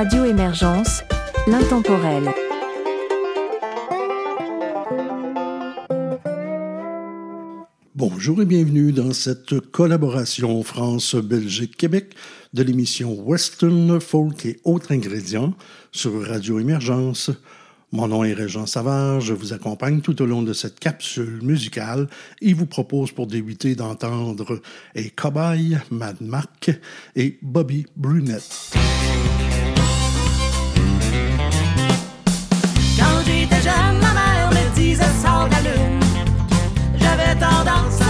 Radio Émergence, l'intemporel. Bonjour et bienvenue dans cette collaboration France-Belgique-Québec de l'émission Western Folk et autres ingrédients sur Radio Émergence. Mon nom est Régent Savard, je vous accompagne tout au long de cette capsule musicale et vous propose pour débuter d'entendre et Cobaye, Mad Mark et Bobby Brunette. j'étais jeune, ma mère me disait sors de la lune. J'avais tendance à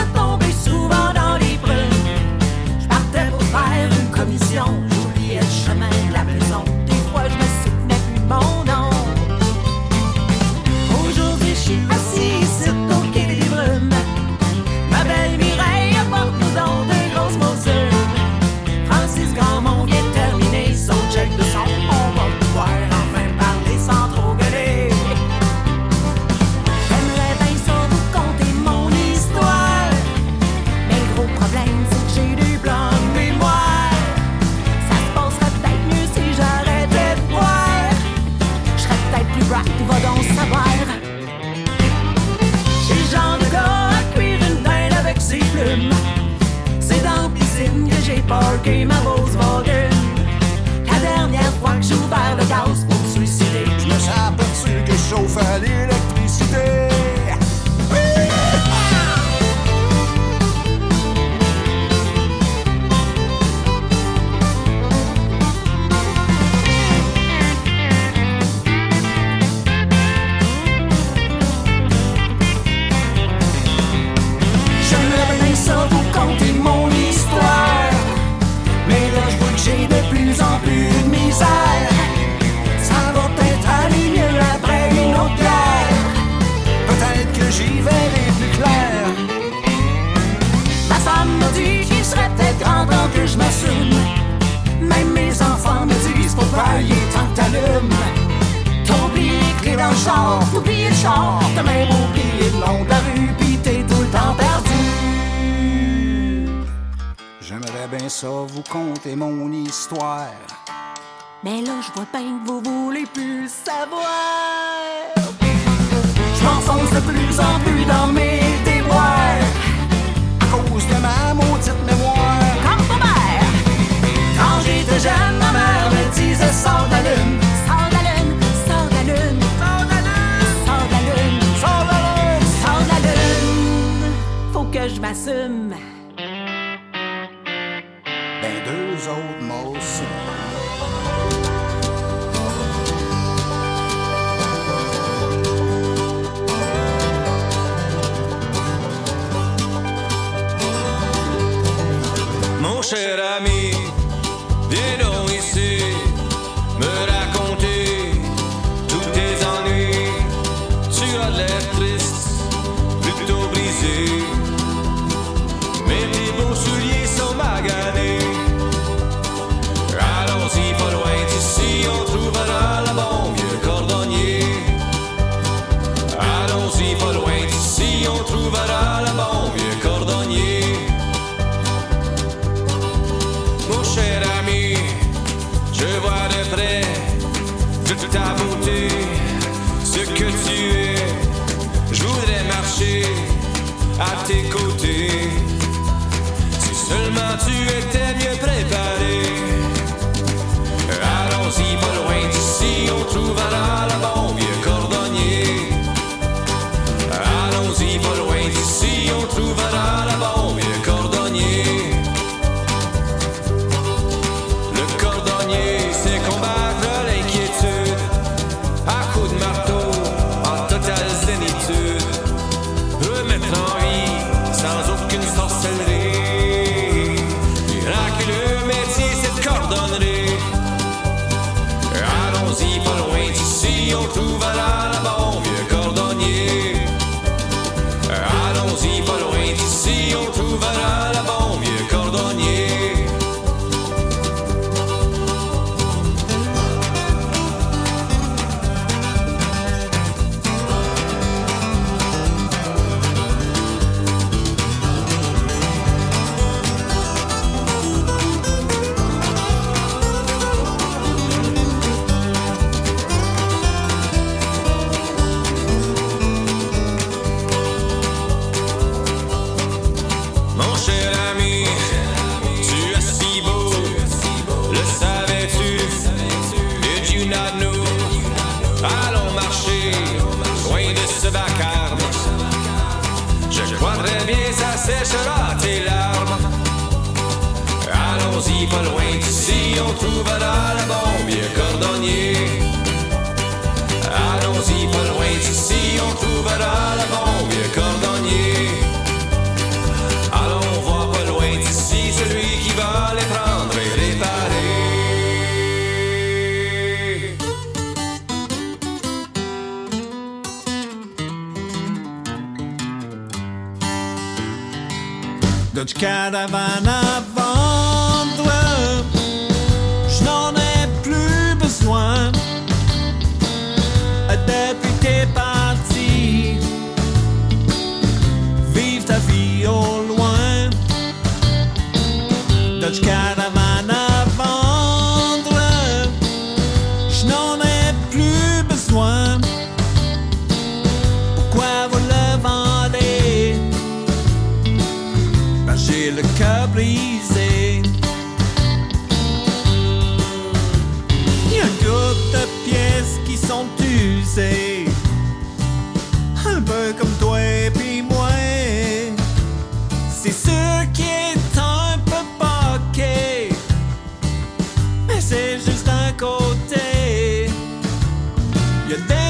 game dans le char, t'oublies le char, t'as même oublié le nom de la rue, pis t'es tout le temps perdu. J'aimerais bien ça vous conter mon histoire. Mais là, je vois bien que vous voulez plus savoir. Je m'enfonce de plus en plus dans mes déboires, à cause de ma maudite mémoire. Comme ta mère! Quand j'étais jeune, ma mère me disait sors de lune. que je m'assume. Ben deux autres mots Mon cher ami. caravana. You're there.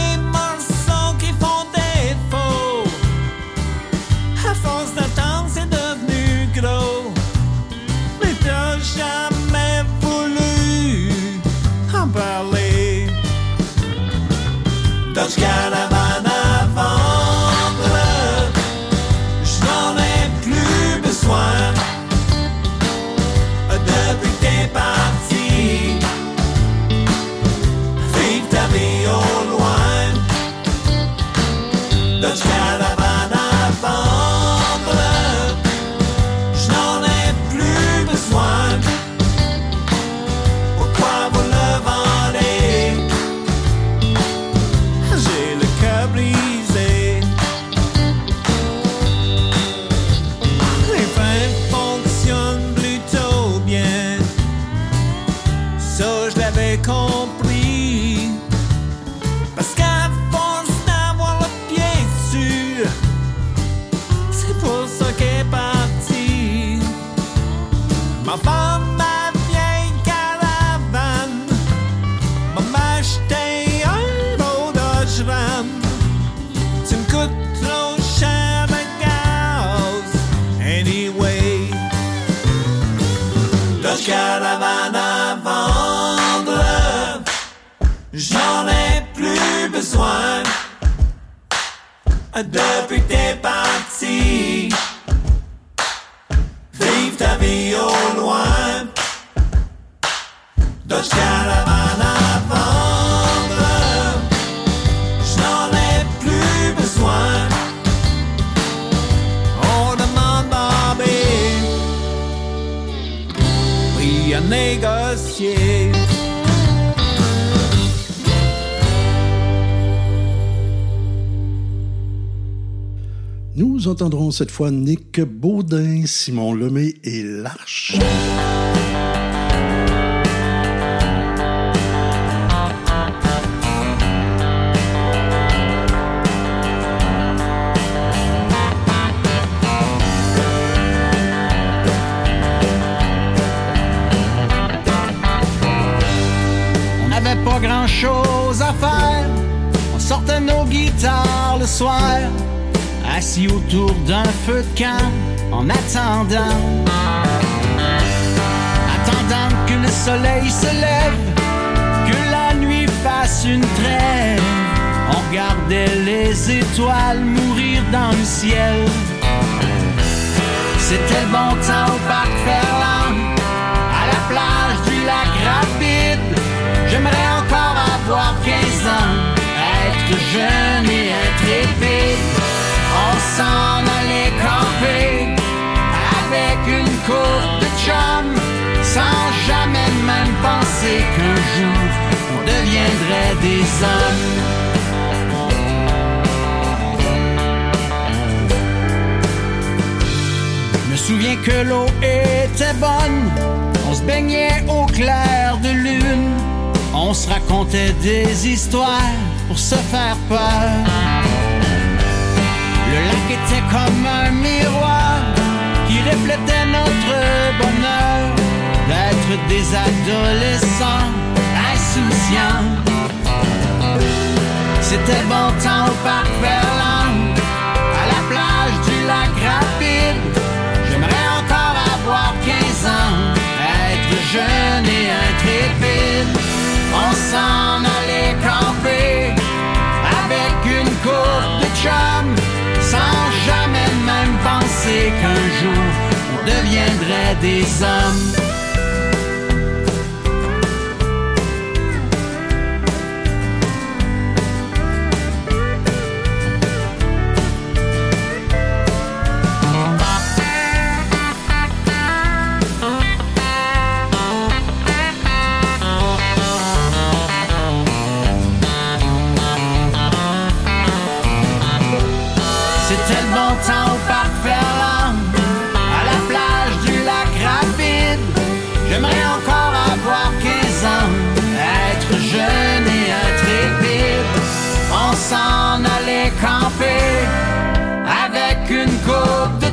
cette fois Nick Baudin, Simon Lemay et Larche. en attendant. Attendant que le soleil se lève, que la nuit fasse une trêve. On regardait les étoiles mourir dans le ciel. C'était bon temps au parc Ferland, à la plage du lac rapide. J'aimerais encore avoir 15 ans, être jeune et être épais. On s'en de chum, sans jamais même penser qu'un jour on deviendrait des hommes. Me souviens que l'eau était bonne, on se baignait au clair de lune, on se racontait des histoires pour se faire peur. Le lac était comme un miroir qui reflétait des adolescents insouciants. C'était bon temps au parc Verlan, à la plage du lac Rapide. J'aimerais encore avoir 15 ans, être jeune et intrépide. On s'en allait camper avec une courte de chum, sans jamais même penser qu'un jour on deviendrait des hommes.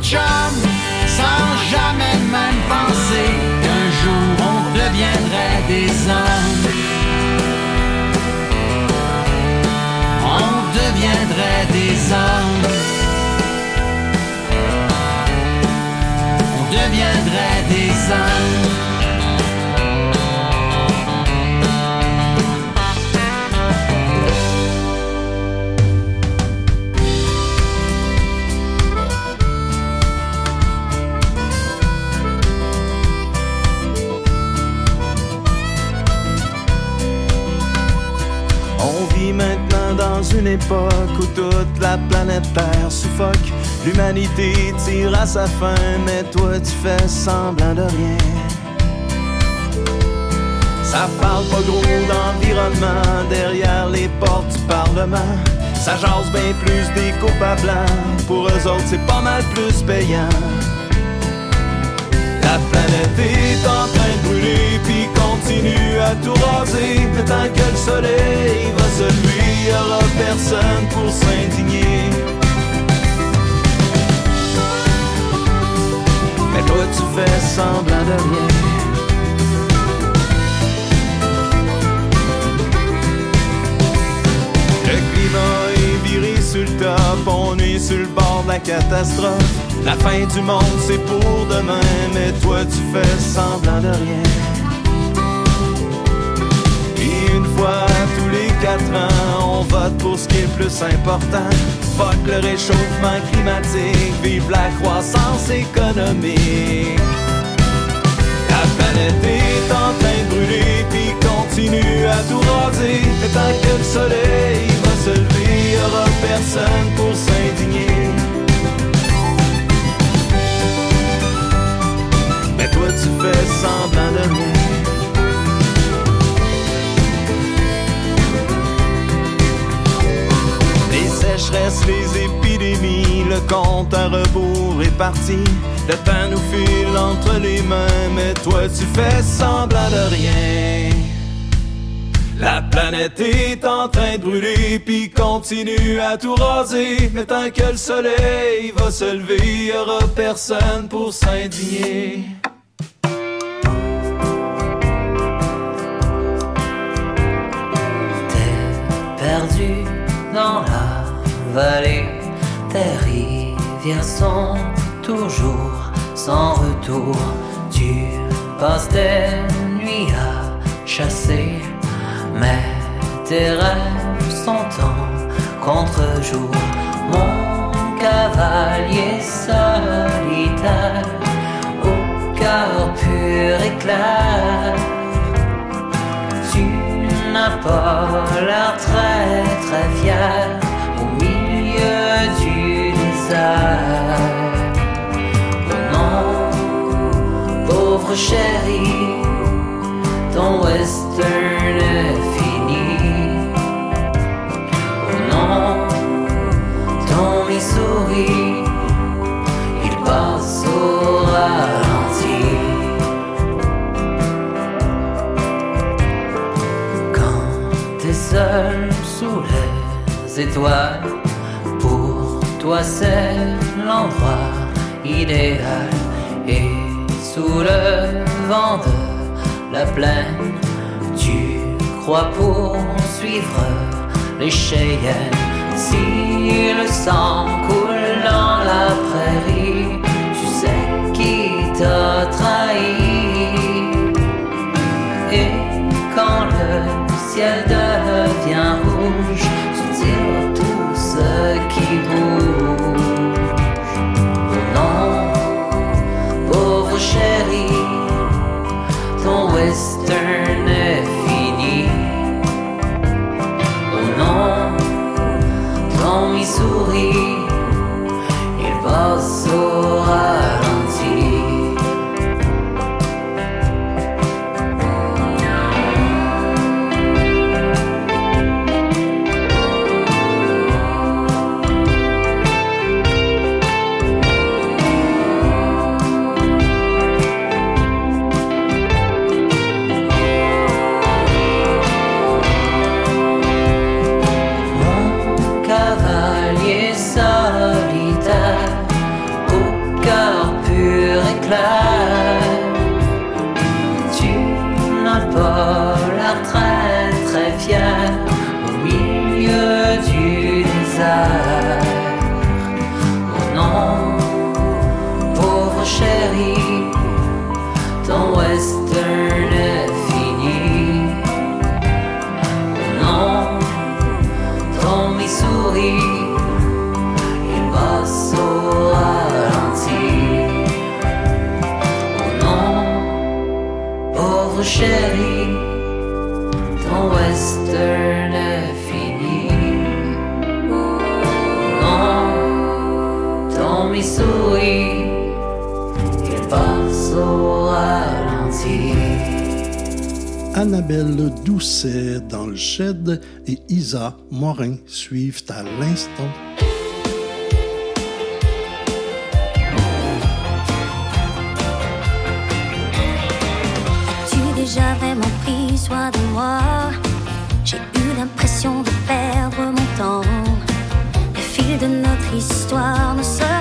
charm époque où toute la planète Terre suffoque. L'humanité tire à sa fin, mais toi tu fais semblant de rien. Ça parle pas gros d'environnement derrière les portes du Parlement. Ça jase bien plus des blanc. Pour eux autres, c'est pas mal plus payant. La planète est en train de brûler continue à tout raser. Tant que le soleil va se lever, y aura personne pour s'indigner. Mais toi tu fais semblant de rien. Le climat est viré sur le top, on est sur le bord de la catastrophe. La fin du monde c'est pour demain, mais toi tu fais semblant de rien. Tous les quatre ans, on vote pour ce qui est plus important. Fuck le réchauffement climatique, vive la croissance économique. La planète est en train de brûler puis continue à tout raser. Mais tant que le soleil va se lever, y aura personne pour s'indigner. Mais toi tu fais semblant de. Sécheresses, les épidémies, le compte à rebours est parti. Le temps nous file entre les mains, mais toi tu fais semblant de rien. La planète est en train de brûler, puis continue à tout raser. Mais tant que le soleil va se lever, y personne pour s'indigner. perdu dans la Tes rivières sont toujours sans retour. Tu passes tes nuits à chasser, mais tes rêves sont en contre-jour. Mon cavalier solitaire, au cœur pur et clair. Tu n'as pas l'air très très fier milieu du désert. Oh non, pauvre chéri, ton western est fini? Oh non, ton Missouri, il passe au ralenti. Quand t'es seul sous les étoiles, toi c'est l'endroit idéal. Et sous le vent de la plaine, tu crois poursuivre les cheyennes. Si le sang coule dans la prairie, tu sais qui t'a trahi. Et quand le ciel devient non, ton Missouri, il passe au ralenti. Annabelle Doucet dans le shed et Isa Morin suivent à l'instant. As-tu déjà vraiment pris soin de moi J'ai eu l'impression de perdre mon temps. Le fil de notre histoire ne sera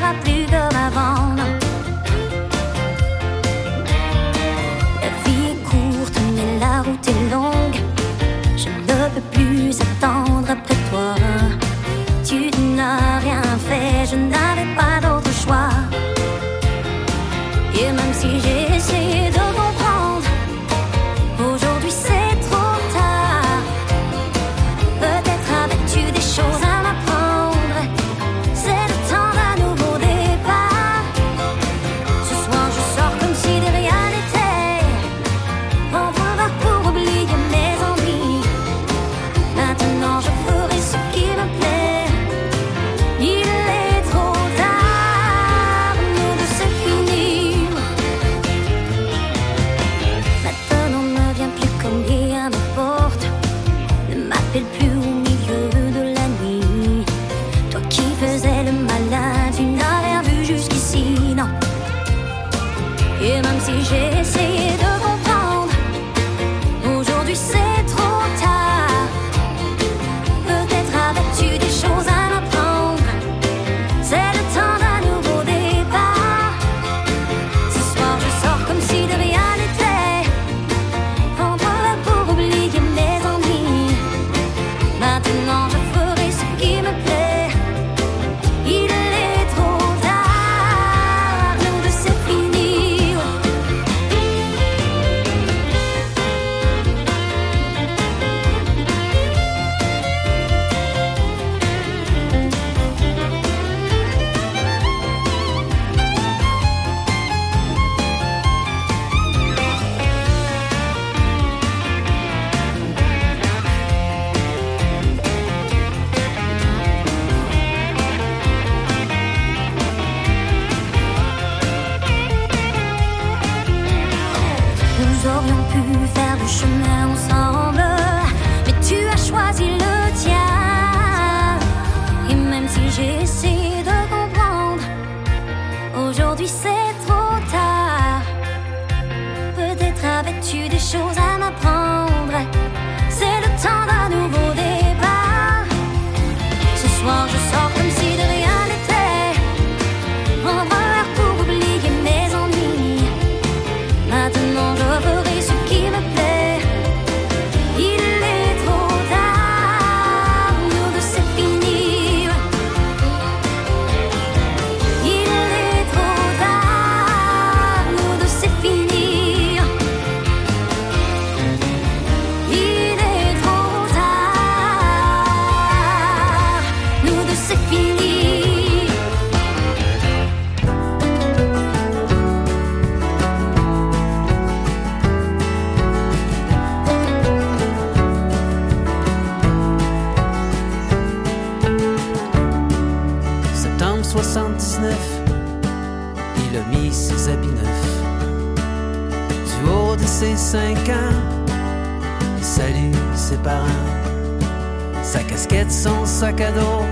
Casquette, son sac à dos,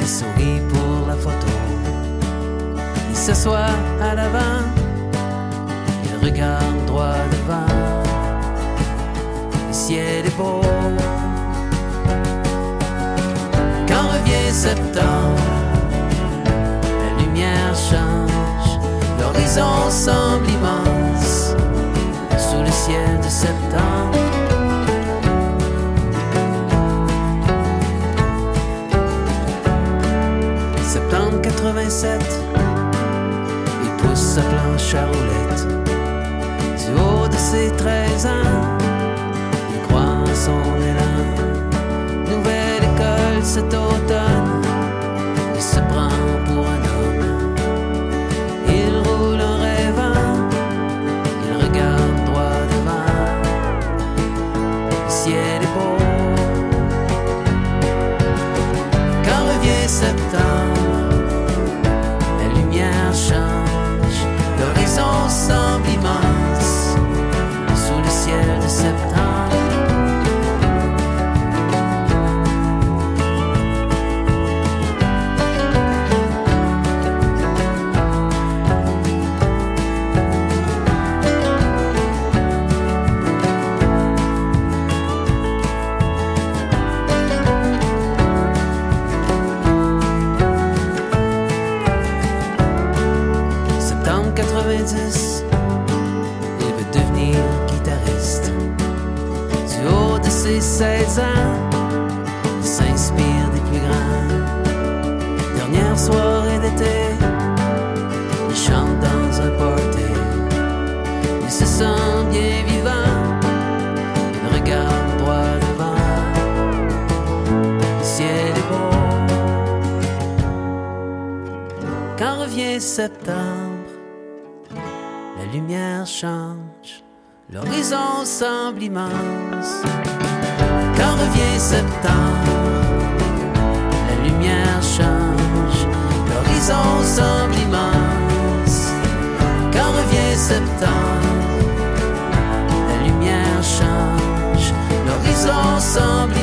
il sourit pour la photo. Il s'assoit à l'avant, il regarde droit devant. Le ciel est beau. Quand revient septembre, la lumière change, l'horizon semble immense sous le ciel de septembre. 87, il pousse sa planche à roulettes. Du haut de ses 13 ans, il croit en son élan. Nouvelle école cet automne, Septembre, la lumière change, l'horizon semble immense. Quand revient septembre, la lumière change, l'horizon semble immense. Quand revient septembre, la lumière change, l'horizon semble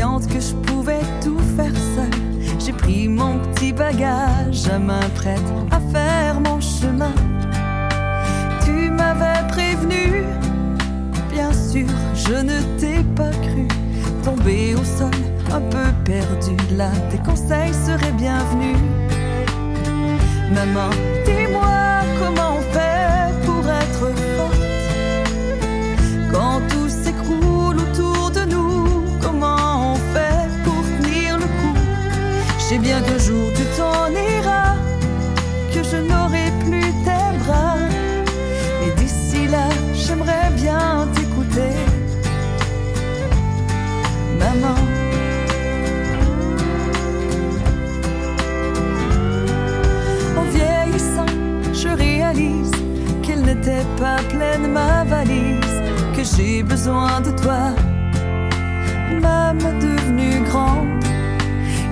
que je pouvais tout faire seule. J'ai pris mon petit bagage à main prête à faire mon chemin. Tu m'avais prévenu, bien sûr, je ne t'ai pas cru. Tombé au sol, un peu perdu, là, tes conseils seraient bienvenus. Maman, que j'ai besoin de toi. Même devenue grande,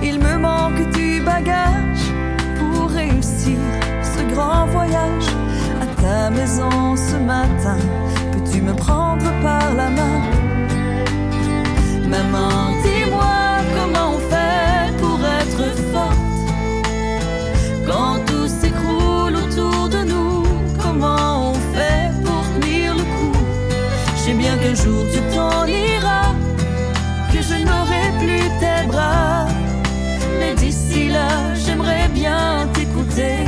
il me manque du bagage pour réussir ce grand voyage à ta maison ce matin. Peux-tu me prendre par la main? Maman, dis-moi là, j'aimerais bien t'écouter.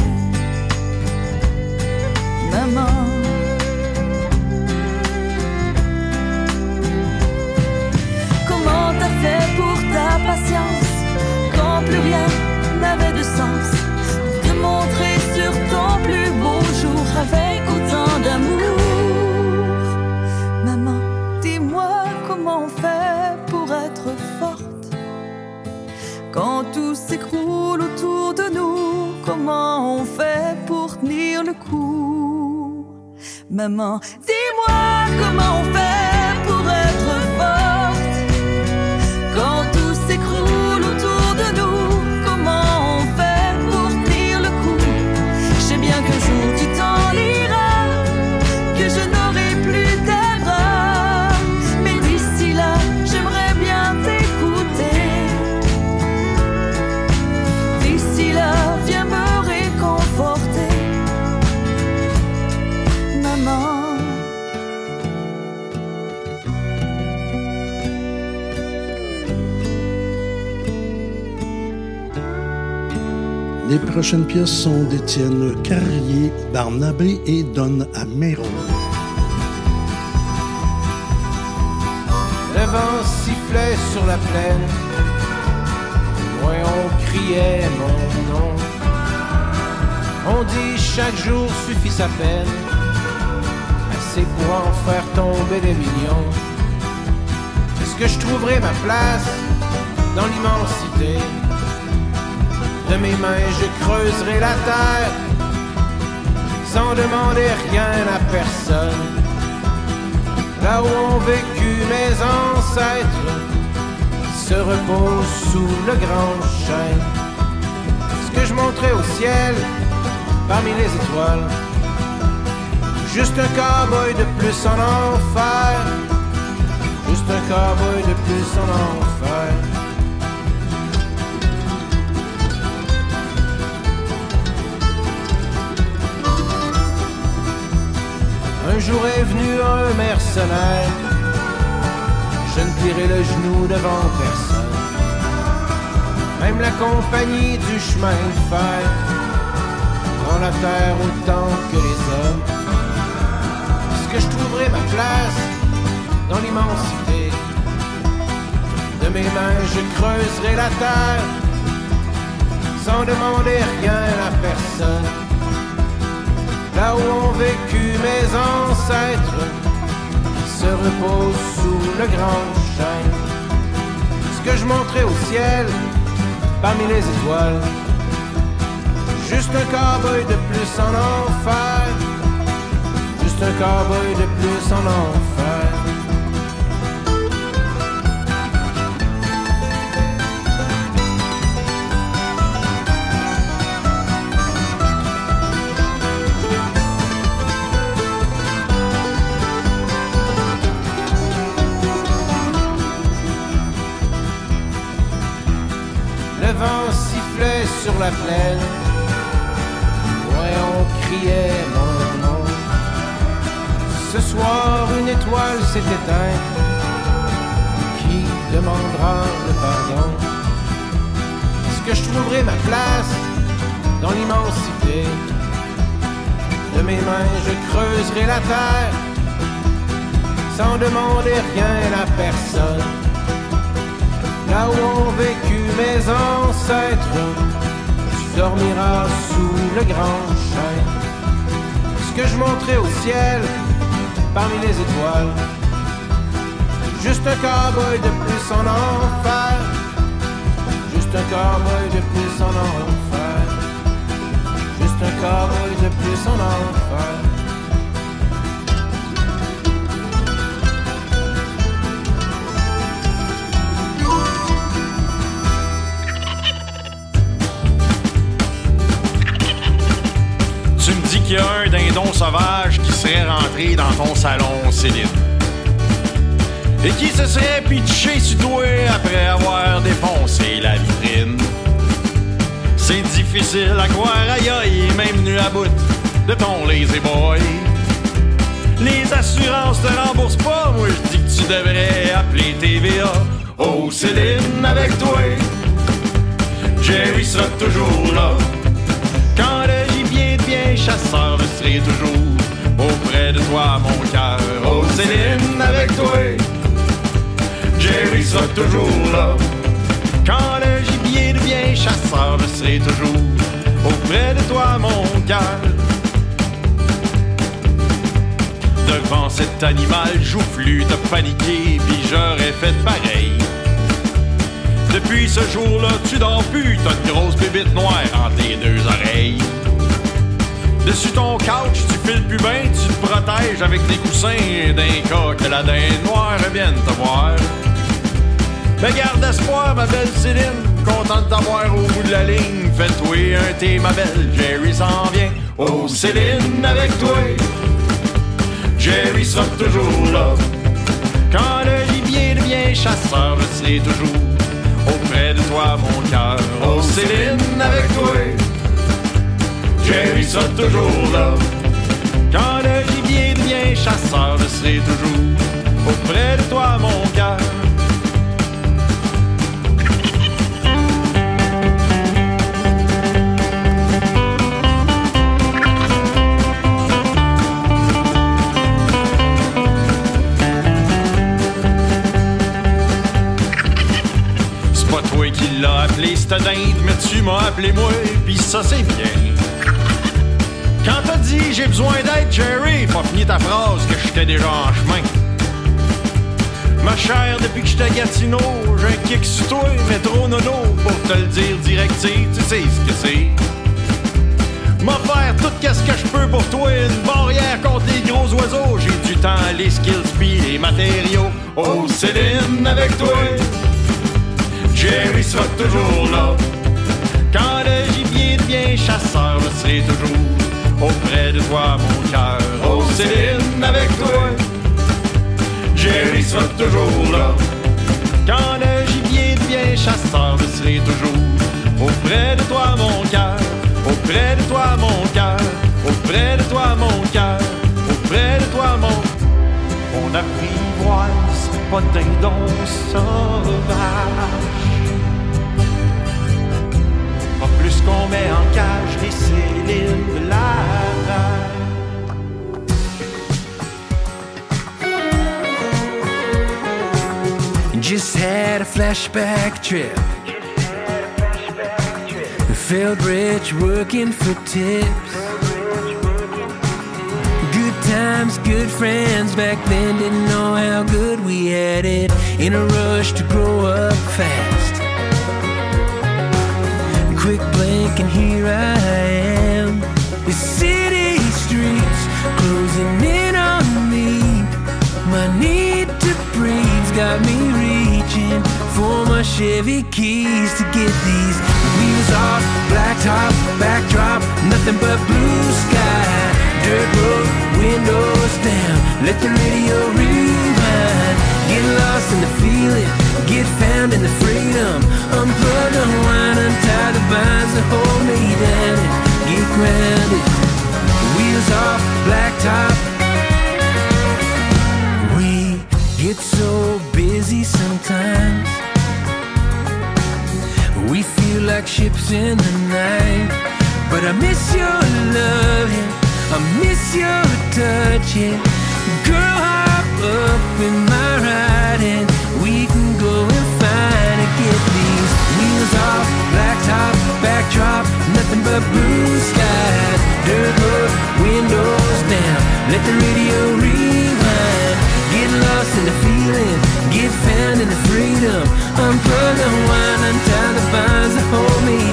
Maman. Comment t'as fait pour ta patience quand plus rien n'avait de sens? Maman, dis-moi comment on fait prochaines pièces sont d'Étienne Carrier, Barnabé et Don Amero. Le vent sifflait sur la plaine. Loin on criait mon nom. On dit chaque jour suffit sa peine. Assez pour en faire tomber des millions. Est-ce que je trouverai ma place dans l'immensité? De mes mains je creuserai la terre sans demander rien à personne là où ont vécu mes ancêtres, se reposent sous le grand chêne. Ce que je montrais au ciel, parmi les étoiles, juste un cowboy de plus en enfer, juste un cowboy de plus en enfer. Jour venu un mercenaire. Je ne plierai le genou devant personne. Même la compagnie du chemin de fer prend la terre autant que les hommes. Est-ce que je trouverai ma place dans l'immensité? De mes mains, je creuserai la terre sans demander rien à personne là où ont vécu mes ancêtres, se reposent sous le grand chêne. Ce que je montrais au ciel, parmi les étoiles, juste un cowboy de plus en enfer, juste un cowboy de plus en enfer. La plaine. Ouais, on criait mon nom. Ce soir, une étoile s'est éteinte. Qui demandera le pardon? Est-ce que je trouverai ma place dans l'immensité? De mes mains, je creuserai la terre sans demander rien à personne là où ont vécu mes ancêtres, tu dormiras sous le grand chêne. Ce que je montrais au ciel, parmi les étoiles, juste un cowboy de plus en enfer, juste un cowboy de plus en enfer, juste un cowboy de plus en enfer. A un dindon sauvage qui serait rentré dans ton salon, Céline. Et qui se serait pitché sur toi après avoir défoncé la vitrine. C'est difficile à croire, aïe même venu à bout de ton lazy boy. Les assurances te remboursent pas, moi je dis que tu devrais appeler TVA. Oh Céline, avec toi, Jerry sera toujours là. Quand le gibier devient chasseur, serai toujours auprès de toi, mon cœur. Oh Céline, avec toi, Jerry sera toujours là. Quand le gibier devient chasseur, je serai toujours auprès de toi, mon cœur. Devant cet animal joufflu, t'as paniqué, puis j'aurais fait pareil. Depuis ce jour-là, tu dors plus, t'as une grosse bébite noire entre tes deux oreilles. Beige avec des coussins d'un cas que la dinde noire vienne te voir. Mais garde espoir, ma belle Céline, content de t'avoir au bout de la ligne. Fais-toi un thé, ma belle, Jerry s'en vient. Oh Céline, avec toi, Jerry sera toujours là. Quand le gibier devient chasseur, je serai toujours auprès de toi, mon cœur. Oh Céline, avec toi, Jerry sera toujours là. Quand le gibier devient chasseur, je serai toujours auprès de toi, mon cœur. C'est pas toi qui l'as appelé, cette dinde, mais tu m'as appelé moi, pis ça c'est bien. Quand t'as dit j'ai besoin d'aide, Jerry, pas fini ta phrase que j'étais déjà en chemin. Ma chère, depuis que j'étais à Gatineau, j'ai un kick sur toi, mais trop nono pour te le dire directif, tu sais ce que c'est. M'a faire tout qu'est-ce que je peux pour toi, une barrière contre les gros oiseaux. J'ai du temps, les skills pis les matériaux. Oh Céline, avec toi, Jerry sera toujours là. Quand le gibier devient chasseur, je serai toujours auprès de toi, mon cœur. Oh Céline, avec toi, Jerry sera toujours là. Quand le gibier devient chasseur, je serai toujours auprès de toi, mon cœur. Auprès de toi, mon cœur. Auprès de toi, mon cœur. Auprès de toi, mon. On apprivoise pas dindon sauvage. Met en cage les de la Just had a flashback trip. Felt rich working for tips. Good times, good friends back then didn't know how good we had it. In a rush to grow up fast. Quick blink and here I am. The city streets closing in on me. My need to breathe's got me reaching for my Chevy keys to get these wheels off, blacktop, backdrop, nothing but blue sky. Dirt road, windows down, let the radio rewind. Get lost in the feeling, get found in the freedom. Unplug, unwind, untie the binds that hold me down and get grounded. Wheels off, blacktop, we get so busy sometimes. We feel like ships in the night. But I miss your love, yeah. I miss your touch, yeah. Girl, hop up in my ride and blacktop, backdrop, nothing but blue skies. Dirt road, windows down, let the radio rewind. Get lost in the feeling, get found in the freedom. I'm Unplug, unwind, untie the binds that hold me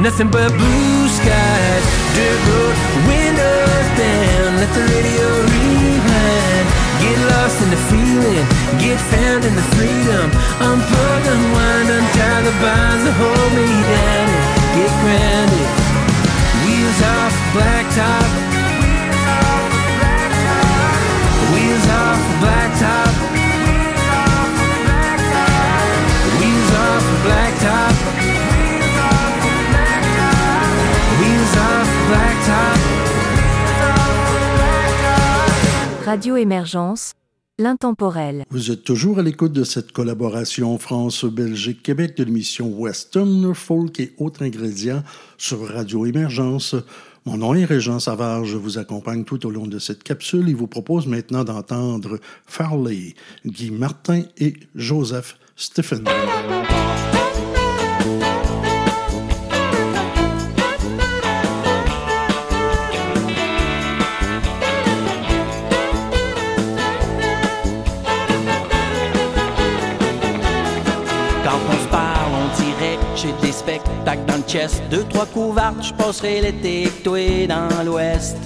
nothing but blue Radio Émergence, L'intemporel. Vous êtes toujours à l'écoute de cette collaboration France-Belgique-Québec de l'émission Western, Folk et autres ingrédients sur Radio Émergence. Mon nom est Régent Savard, je vous accompagne tout au long de cette capsule et vous propose maintenant d'entendre Farley, Guy Martin et Joseph Stephen. Spectacles dans le chest. Deux, trois couvertes, je passerai l'été toi dans l'ouest.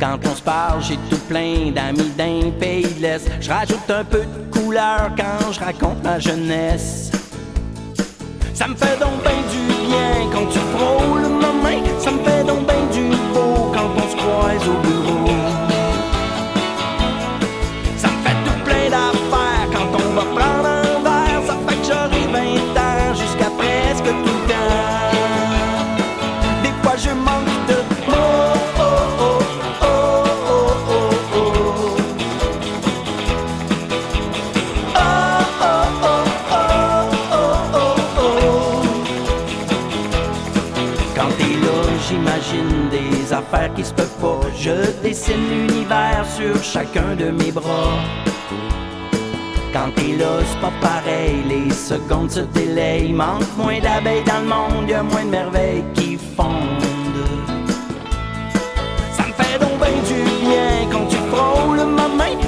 Quand on se parle, j'ai tout plein d'amis d'un pays de l'Est. Je rajoute un peu de couleur quand je raconte ma jeunesse. Ça me fait donc ben du bien quand tu frôles ma main. Ça me fait donc ben Je dessine l'univers sur chacun de mes bras. Quand t'es là, c'est pas pareil, les secondes se délayent. Manque moins d'abeilles dans le monde, y a moins de merveilles qui fondent. Ça me fait donc ben du bien quand tu frôles ma main.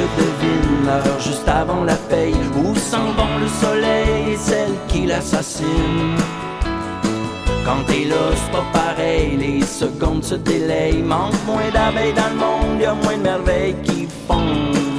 Je devine juste avant la paye. Où s'en vont le soleil et celle qui l'assassine. Quand t'es là, c'est pas pareil, les secondes se délayent. Manque moins d'abeilles dans le monde, y a moins de merveilles qui fondent.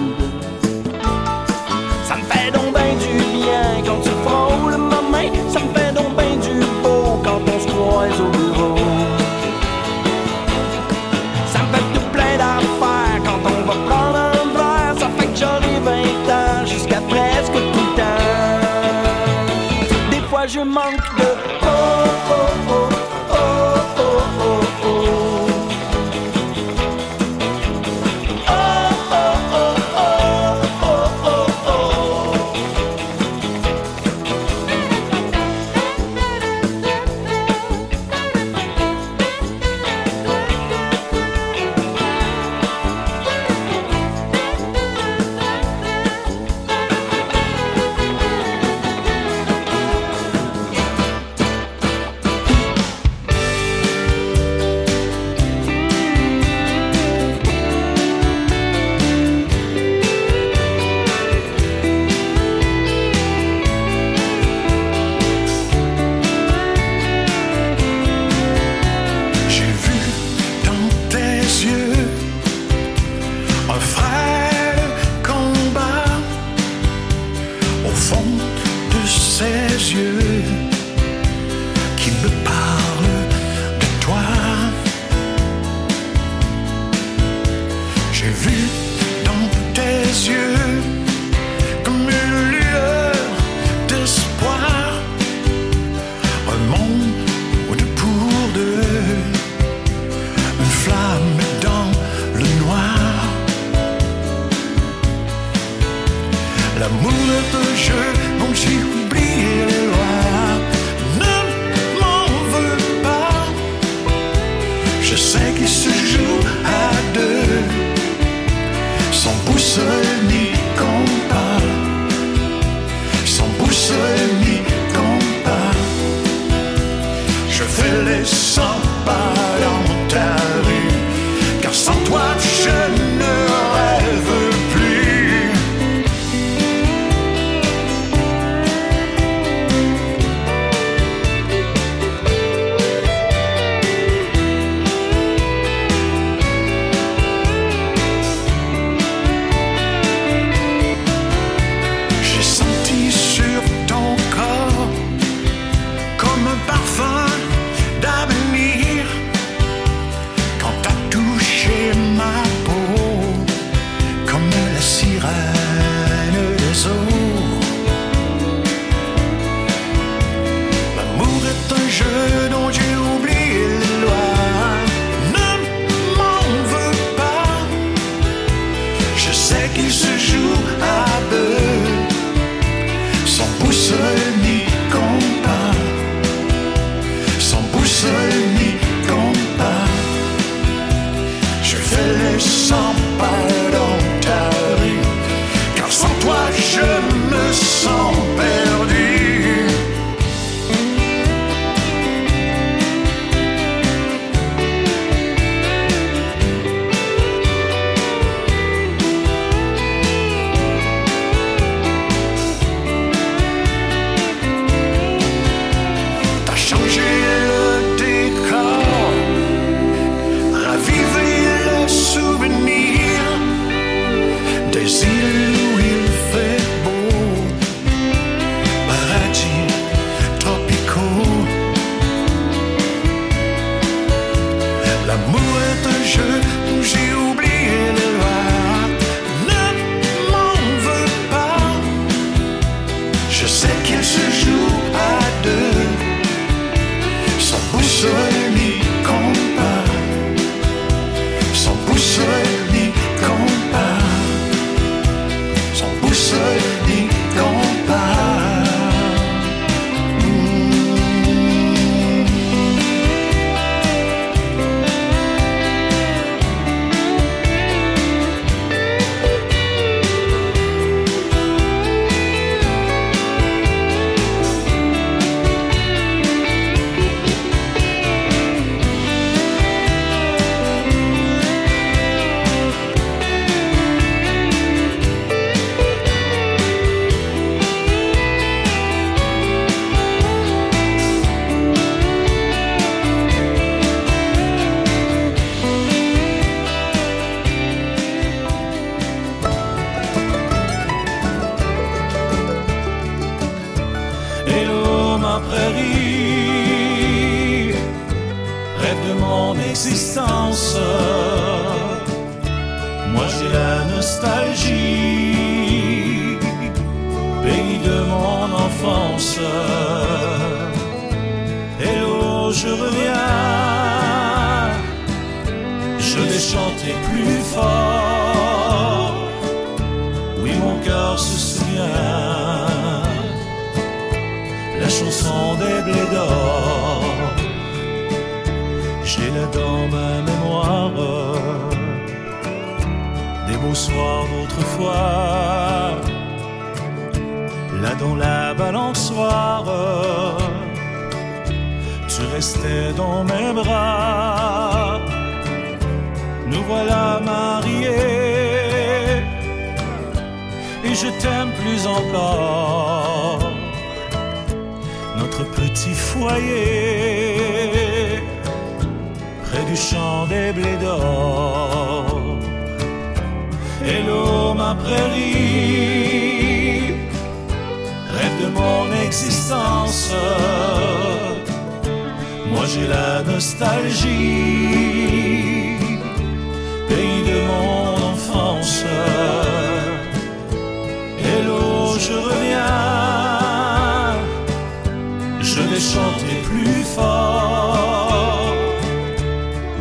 chanter plus fort.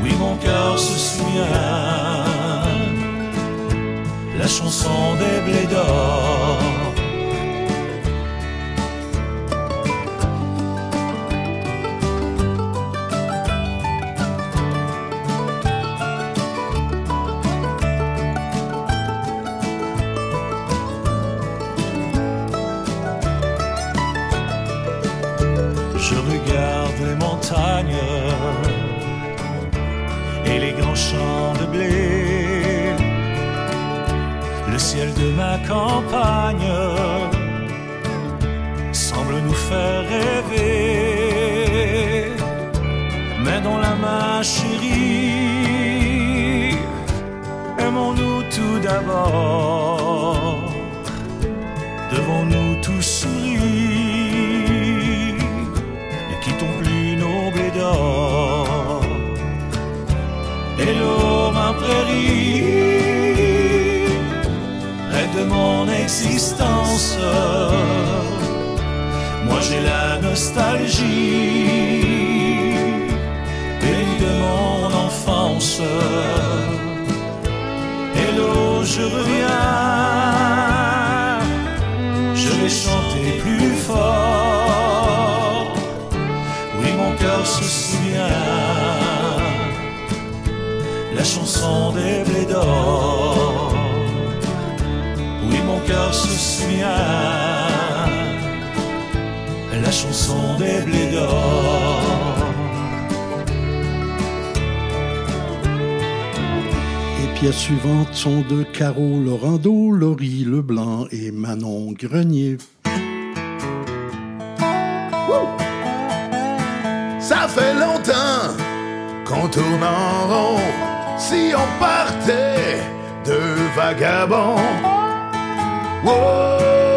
Oui, mon cœur se souvient, la chanson des blés d'or. et les grands champs de blé, le ciel de ma campagne semble nous faire rêver. Mais dans la main chérie, aimons-nous tout d'abord. Moi j'ai la nostalgie, pays de mon enfance. Hello, je reviens, je vais chanter plus fort. Oui, mon cœur se souvient, la chanson des blés d'or regard la chanson des blés d'or. pièces suivantes sont de Caro Lorando, Laurie Leblanc et Manon Grenier. Ça fait longtemps qu'on tourne en rond. Si on partait de vagabonds Whoa.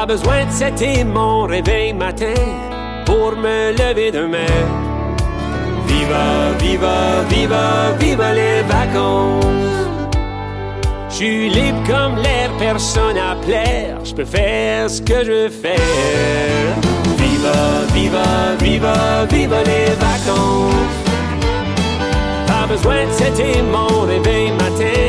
Pas besoin de c'était mon réveil matin pour me lever demain. Viva, viva, viva, viva les vacances. Je suis libre comme l'air, personne à plaire. Je peux faire ce que je faire. Viva, viva, viva, viva les vacances. Pas besoin de c'était mon réveil matin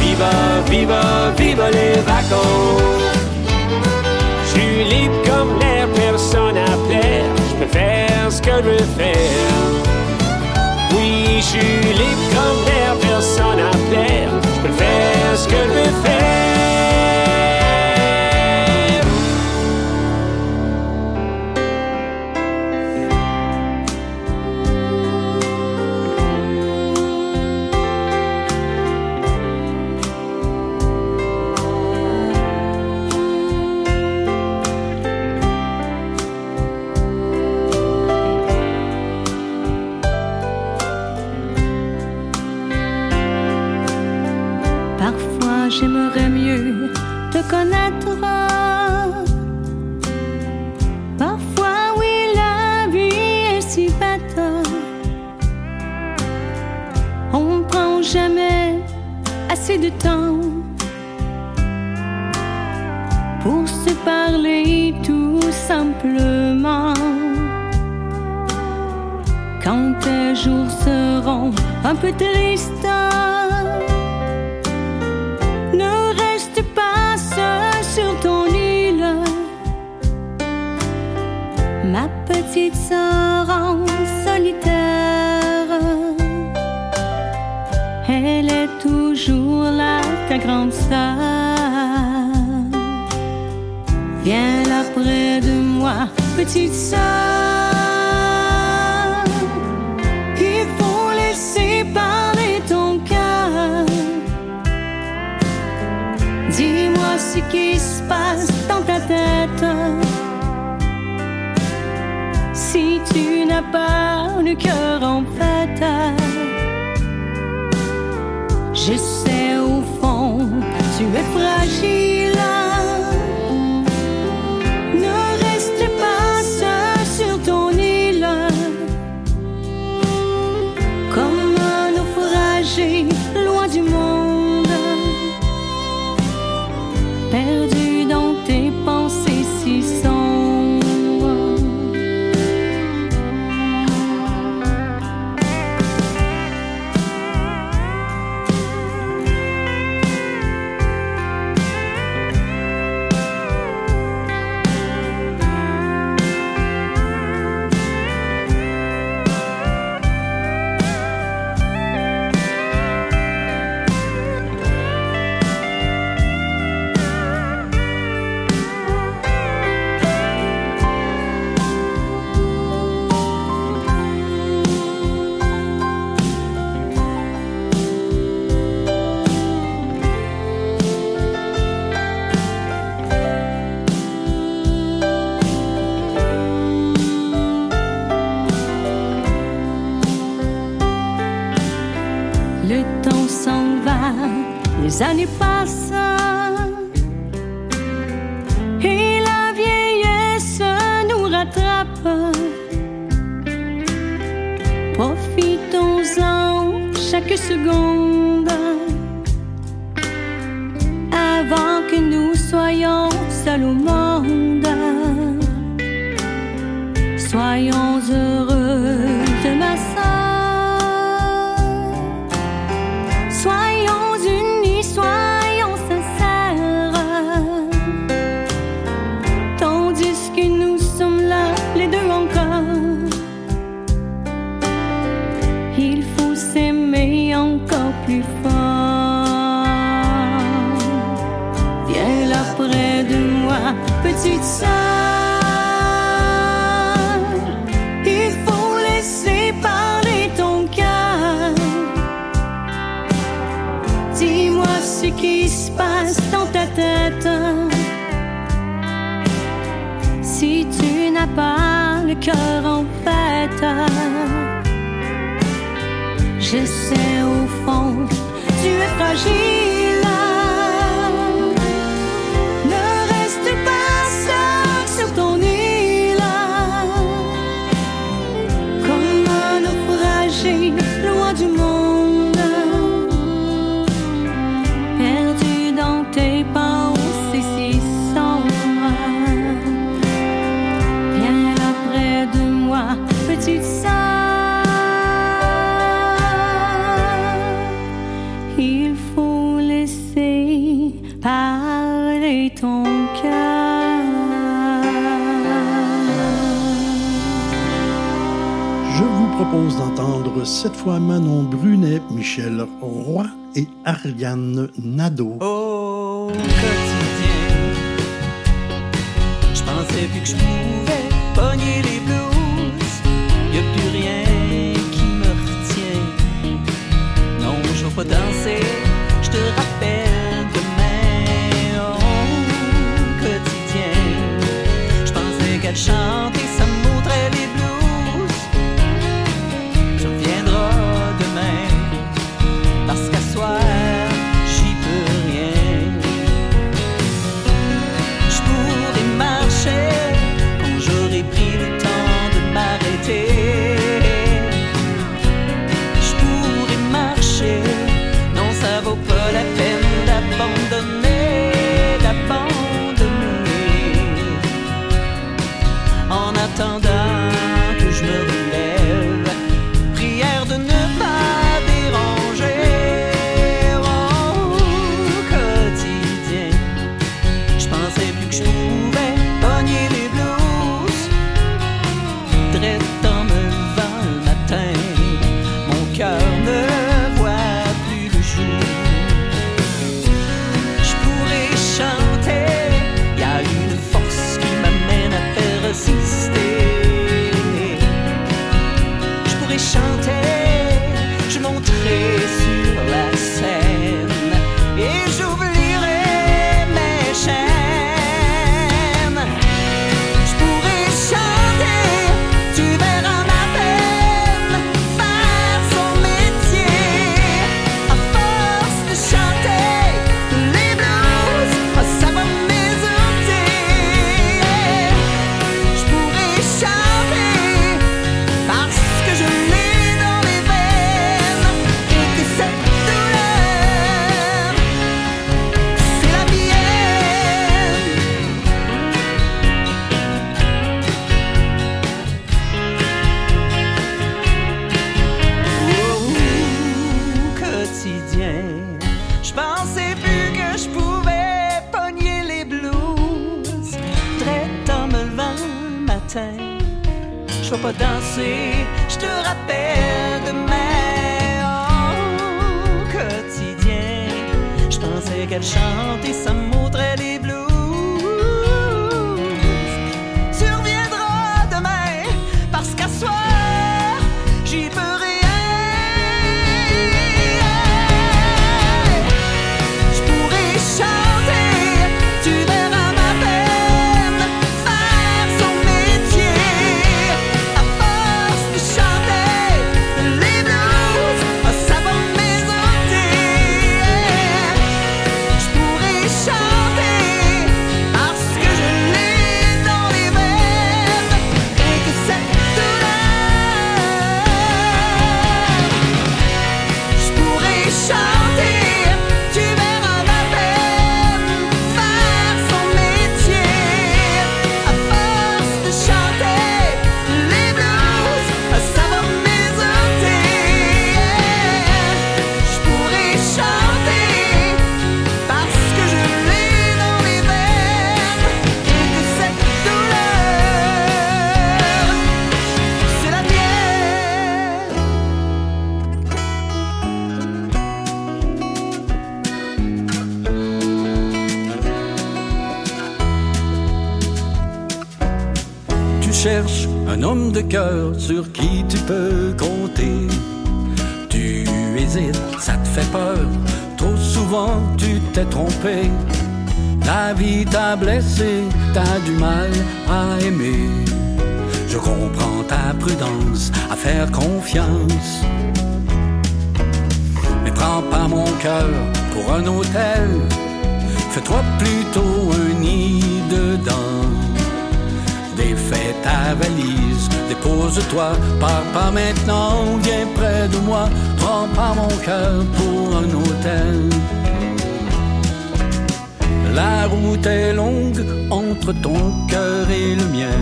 Viva, viva, viva, les vacances. Je suis libre comme l'air, personne à plaire. Je peux faire ce que je veux faire. Oui, je suis libre comme l'air, personne à plaire. Je peux faire ce que je veux faire. Parfois oui, la vie est si bête. On prend jamais assez de temps pour se parler tout simplement. Quand tes jours seront un peu tristes. Grande sœur. Viens là près de moi, petite sœur. Il faut laisser parler ton cœur. Dis-moi ce qui se passe dans ta tête. Si tu n'as pas le cœur en fête, tu es fragile. Sur qui tu peux compter. Tu hésites, ça te fait peur, trop souvent tu t'es trompé. La vie t'a blessé, t'as du mal à aimer. Je comprends ta prudence à faire confiance. Mais prends pas mon cœur pour un hôtel. Fais-toi plutôt un nid dedans. Défais ta valise, dépose-toi, pars pas maintenant, viens près de moi. Prends pas mon cœur pour un hôtel. La route est longue entre ton cœur et le mien.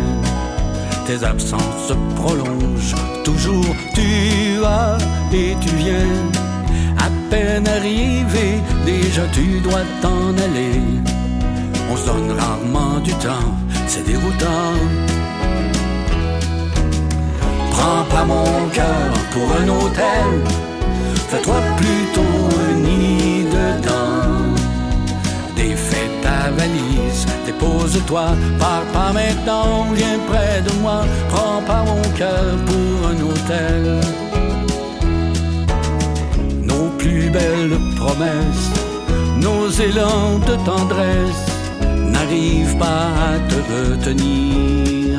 Tes absences se prolongent, toujours tu vas et tu viens. À peine arrivé, déjà tu dois t'en aller. On se donne rarement du temps, c'est déroutant. Prends pas mon cœur pour un hôtel, fais-toi plutôt un nid dedans. Défais ta valise, dépose-toi, pars pas maintenant, viens près de moi, prends pas mon cœur pour un hôtel. Nos plus belles promesses, nos élans de tendresse n'arrivent pas à te retenir.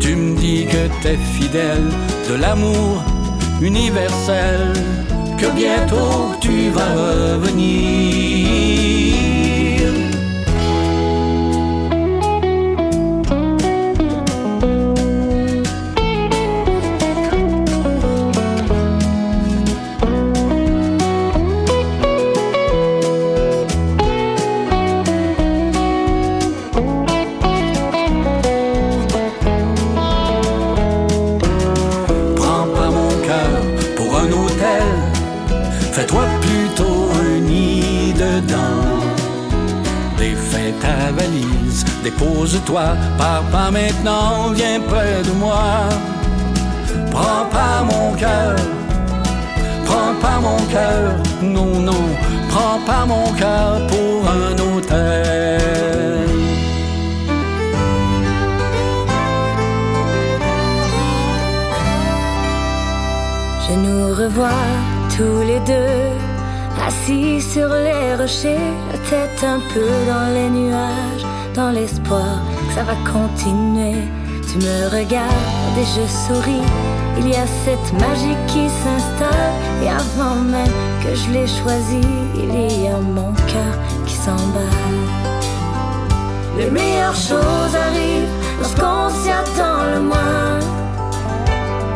Tu me dis que t'es fidèle de l'amour universel, que bientôt tu vas revenir. Dépose-toi, pars pas maintenant, viens près de moi. Prends pas mon cœur, prends pas mon cœur, non, non, prends pas mon cœur pour un hôtel. Je nous revois tous les deux, assis sur les rochers, la tête un peu dans les nuages, dans l'espoir que ça va continuer. Tu me regardes et je souris, il y a cette magie qui s'installe, et avant même que je l'ai choisi, il y a mon cœur qui s'emballe. Les meilleures choses arrivent lorsqu'on s'y attend le moins.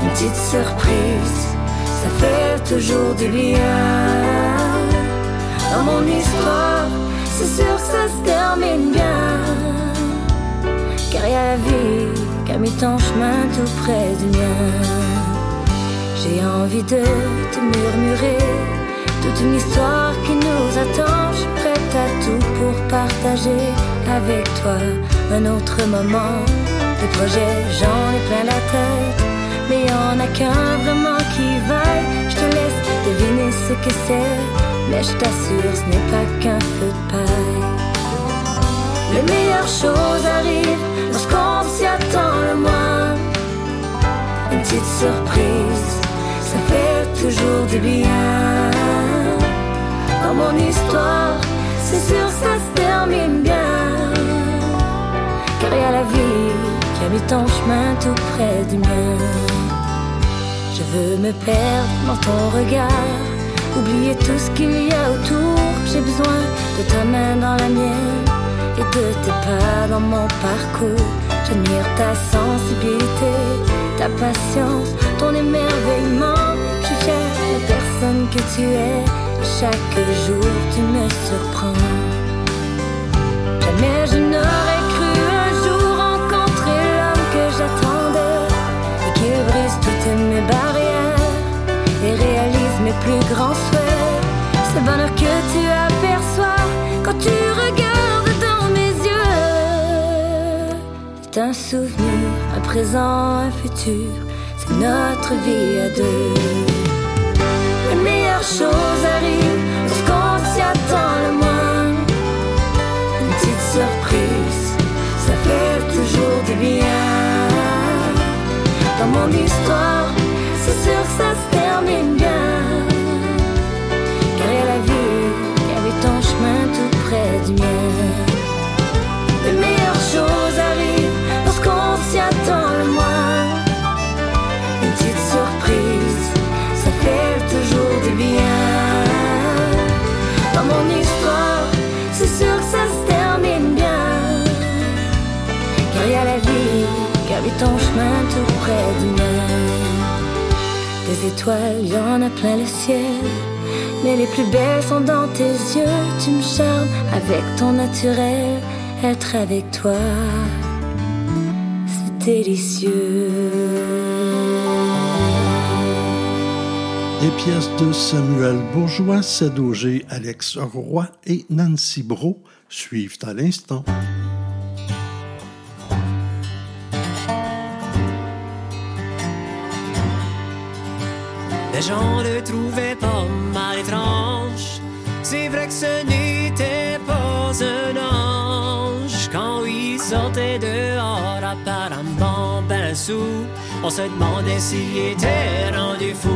Une petite surprise, ça fait toujours du bien. Dans mon histoire, c'est sûr que ça se termine bien. Car y a la vie qui a mis ton chemin tout près du mien. J'ai envie de te murmurer toute une histoire qui nous attend. Je suis prête à tout pour partager avec toi un autre moment. Des projets, j'en ai plein la tête. Mais y en a qu'un vraiment qui vaille. Je te laisse deviner ce que c'est. Mais je t'assure, ce n'est pas qu'un feu de paille. Les meilleures choses arrivent Une petite surprise, ça fait toujours du bien. Dans mon histoire, c'est sûr ça se termine bien. Car y a la vie qui a mis ton chemin tout près du mien. Je veux me perdre dans ton regard, oublier tout ce qu'il y a autour. J'ai besoin de ta main dans la mienne et de tes pas dans mon parcours. J'admire ta sensibilité, ta patience, ton émerveillement. Je de la personne que tu es. Chaque jour, tu me surprends. Jamais je n'aurais cru un jour rencontrer l'homme que j'attendais et qu'il brise toutes mes barrières et réalise mes plus grands souhaits. un souvenir, un présent, un futur. C'est notre vie à deux. Les meilleures choses arrivent lorsqu'on s'y attend le moins. Une petite surprise, ça fait toujours du bien. Dans mon histoire, ton chemin tout près du mien. Des étoiles, y en a plein le ciel. Mais les plus belles sont dans tes yeux. Tu me charmes avec ton naturel. Être avec toi, c'est délicieux. Des pièces de Samuel Bourgeois, Cédogé, Alex Roy et Nancy Bro suivent à l'instant. Les gens le trouvaient pas mal étrange. C'est vrai que ce n'était pas un ange. Quand il sortait dehors, apparemment ben sous, on se demandait s'il était rendu fou.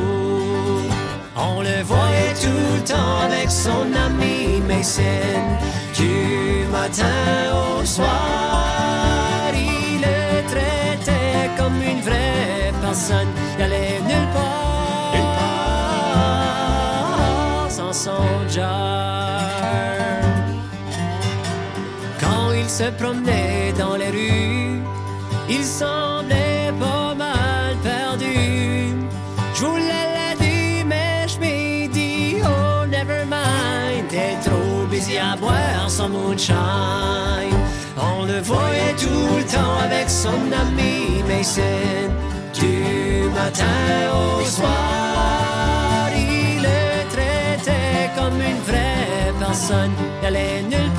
On le voyait tout le temps avec son ami Mason, du matin au soir. Il le traitait comme une vraie personne, il allait Quand il se promenait dans les rues, il semblait pas mal perdu. Je voulais l'aider, mais je m'ai dit, oh, never mind. T'es trop busy à boire son moonshine. On le voyait tout le temps avec son ami Mason. Du matin au soir, personne. Il allait nulle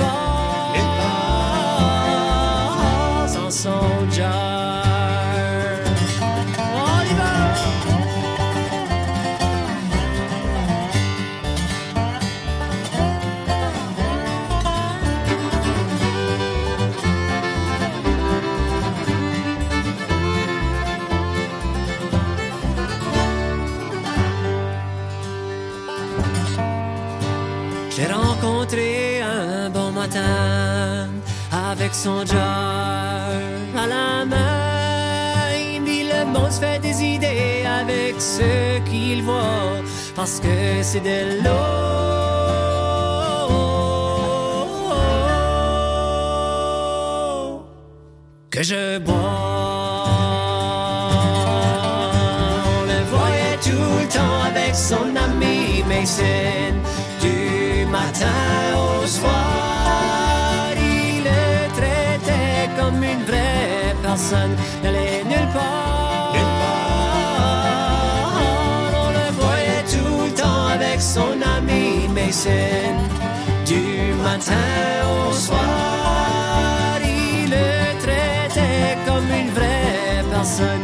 avec son jar à la main. Il le monde se fait des idées avec ce qu'il voit parce que c'est de l'eau que je bois. On le voyait tout le temps avec son ami Mason. Du matin au soir, personne. Il allait nulle part, nulle part. On le voyait tout le temps avec son ami Mason. Du matin au soir, il le traitait comme une vraie personne.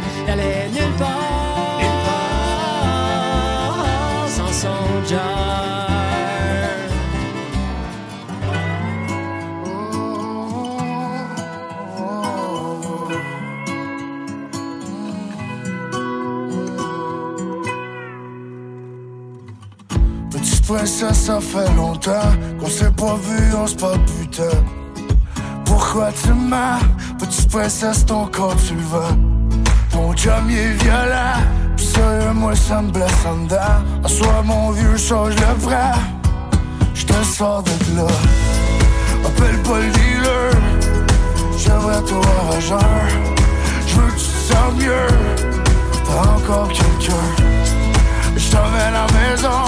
Princesse, ça fait longtemps qu'on s'est pas vu, on se parle putain. Pourquoi tu m'as, petite princesse, ton corps tu veux? Ton il est violent, pis sérieux, moi ça me blesse en dedans. En soi, mon vieux, change le vrai. J'te sors de là. Appelle pas le dealer, j'aimerais te voir à jeun. J'veux que tu te mieux, t'as encore quelqu'un. J't'emmène à la maison,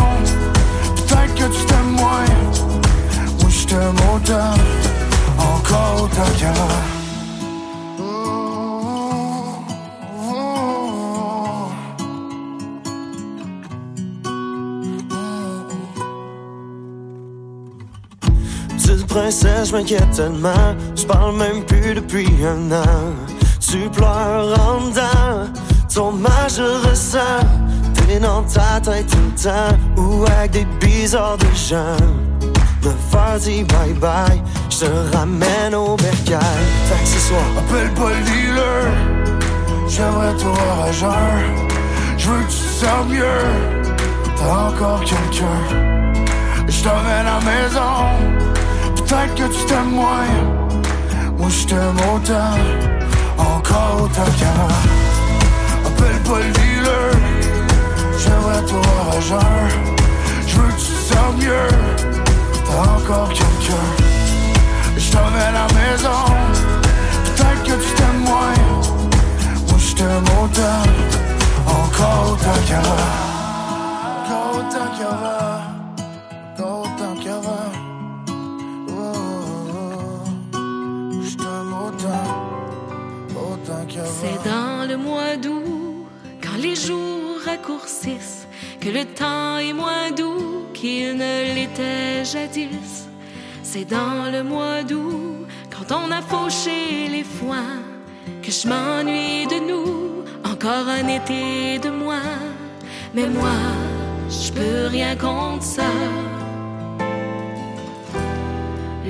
peut-être que tu t'aimes moins. Moi j't'aime autant, encore autant qu'avant. Princesse, je m'inquiète tellement. Je parle même plus depuis un an. Tu pleures en dedans, ton mal je ressens. Dans ta tête tout le temps, ou avec des bizarres de gens. Me faire dire bye bye, je te ramène au bercail. Fait que ce soir, Appelle pas le dealer, j'aimerais te voir à jeun. J'veux que tu te mieux, t'as encore quelqu'un. J't'emmène à la maison, peut-être que tu t'aimes moins. Moi j't'aime autant, encore autant qu'avant. Appelle pas le dealer, je viendrai tout rageur Je veux que tu sors mieux. T'as encore quelqu'un. Je t'en vais à la maison. Peut-être que tu t'aimes moins. Moi je t'aime autant. Encore autant qu'avant. Encore autant qu'avant. Encore autant qu'avant. Oh. oh, oh. Je t'aime autant. Autant qu'avant. C'est dans le mois d'août Quand les jours que le temps est moins doux qu'il ne l'était jadis. C'est dans le mois d'août, quand on a fauché les foins, que je m'ennuie de nous, encore un été de moins. Mais moi, je peux rien contre ça.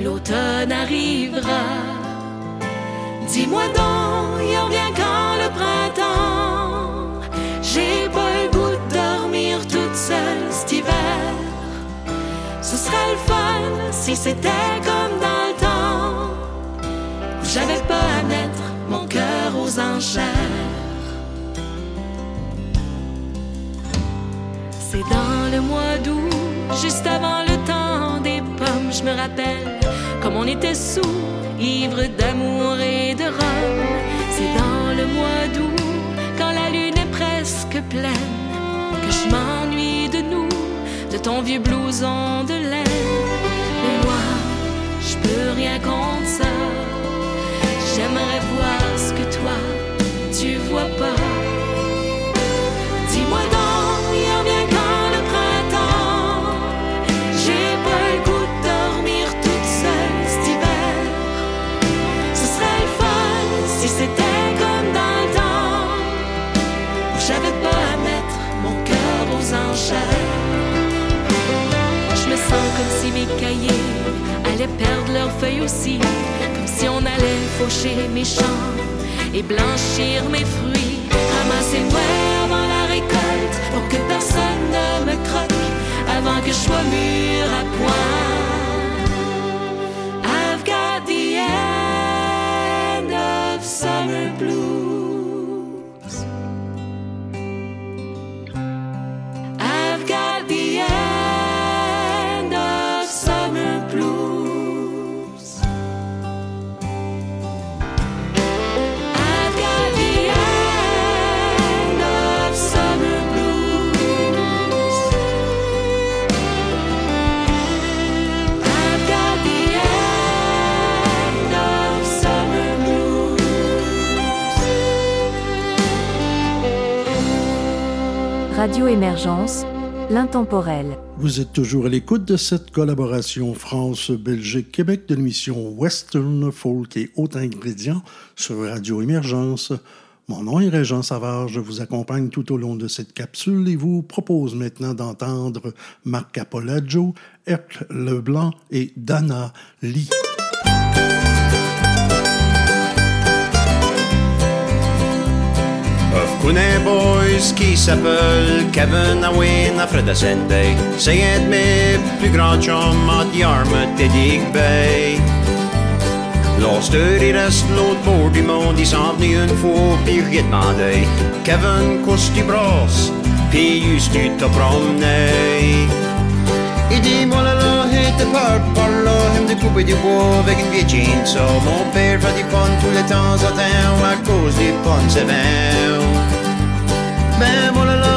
L'automne arrivera. Dis-moi donc, il revient quand le printemps? Fun si c'était comme dans le temps où j'avais pas à mettre mon cœur aux enchères. C'est dans le mois d'août, juste avant le temps des pommes, je me rappelle comme on était sous, ivre d'amour et de rhum. C'est dans le mois d'août, quand la lune est presque pleine, que je m'ennuie de nous, de ton vieux blouson de laine. Rien contre ça. J'aimerais voir ce que toi, tu vois pas. Dis-moi donc, il revient quand le printemps? J'ai pas le goût de dormir toute seule cet hiver. Ce serait le fun si c'était comme dans le temps j'avais pas à mettre mon cœur aux enchères. Je me sens comme si mes cahiers allaient perdre leurs feuilles aussi, comme si on allait faucher mes champs et blanchir mes fruits, ramasser moi avant la récolte pour que personne ne me croque avant que je sois mûr à point. Radio Émergence, l'intemporel. Vous êtes toujours à l'écoute de cette collaboration France-Belgique-Québec de l'émission Western Folk et autres ingrédients sur Radio Émergence. Mon nom est Régent Savard, je vous accompagne tout au long de cette capsule et vous propose maintenant d'entendre Marc Apolaggio, Hercle Leblanc et Dana Lee. Counet Boys qui s'appelle Kevin Awin à Fred Ascendé. C'est un de mes plus grands chums à Yarmouth et Dig Bay. Lorsque il reste l'autre bord du monde, il s'en venu une fois, puis j'ai demandé Kevin, qu'est-ce que tu brosses? Puis juste-tu te promener? Il dit, moi hé, t'es pas par là, aime de couper du bois avec une vieille chainsaw. Mon père fait du pont tous les temps à temps, à cause du pont c'est bien. Ben, moi là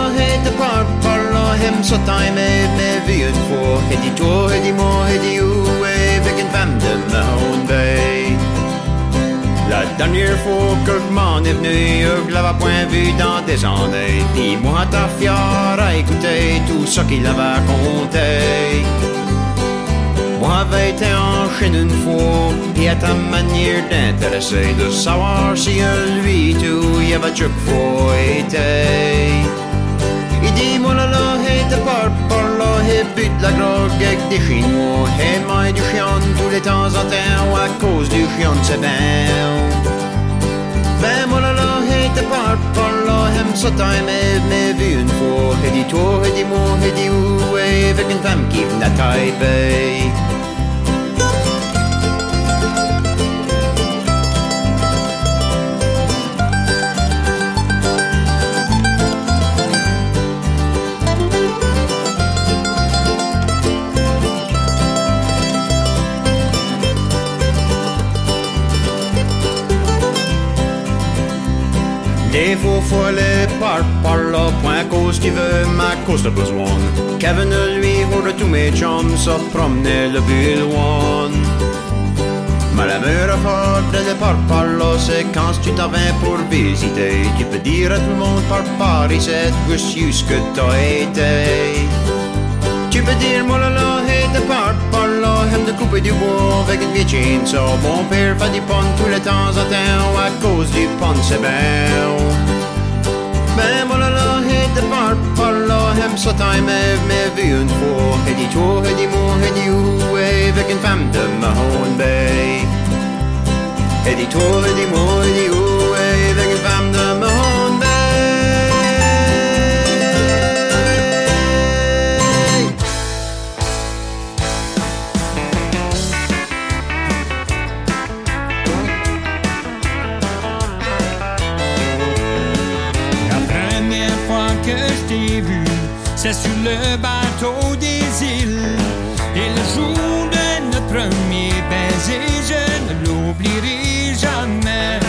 ça time, mais, vu une fois. Et dit toi, et dit moi, et dit où, et avec une femme. La dernière fois que je m'en est venu, je l'avais point vu dans des années. Dis-moi ta fière à écouter tout ce qu'il avait raconté. Moi avait été en Chine une fois, et à ta manière d'intéresser, de savoir si euh, lui tout y avait chaque fois été. Il dit, moi là là, hé, t'es pas par là, hé, but de la drogue avec des chinois, hé, moi du chien tous les temps en temps, à cause du chien c'est bien. Ben, moi là là, hé, t'es pas par là, aime ça time, mais, vu une fois, hé, dis toi, hé, dis moi, hé, dis où, avec une femme qui venait à Taipei. Des faux follets par par là, point cause qu'il veut, ma cause de besoin. Kevin, lui, horde tous mes chums så promener le bilwan. Mais la meilleure fois de par par là, c'est quand tu t'en viens pour visiter. Tu peux dire à tout le monde par Paris, c'est juste que t'as été? Tu peux dire, moi là là, de du bois avec une vieille chainsaw. Mon père fait du pont tous les temps en temps, à cause du pont, c'est bien. Ben moi là hey, de par par là, aime ça time, mais vu une fois. Et dit toi, et dit moi, et dit où, avec une femme de Mahone Bay. Et dit toi, et dit moi, et sur le bateau des îles. Et le jour de notre premier baiser, je ne l'oublierai jamais.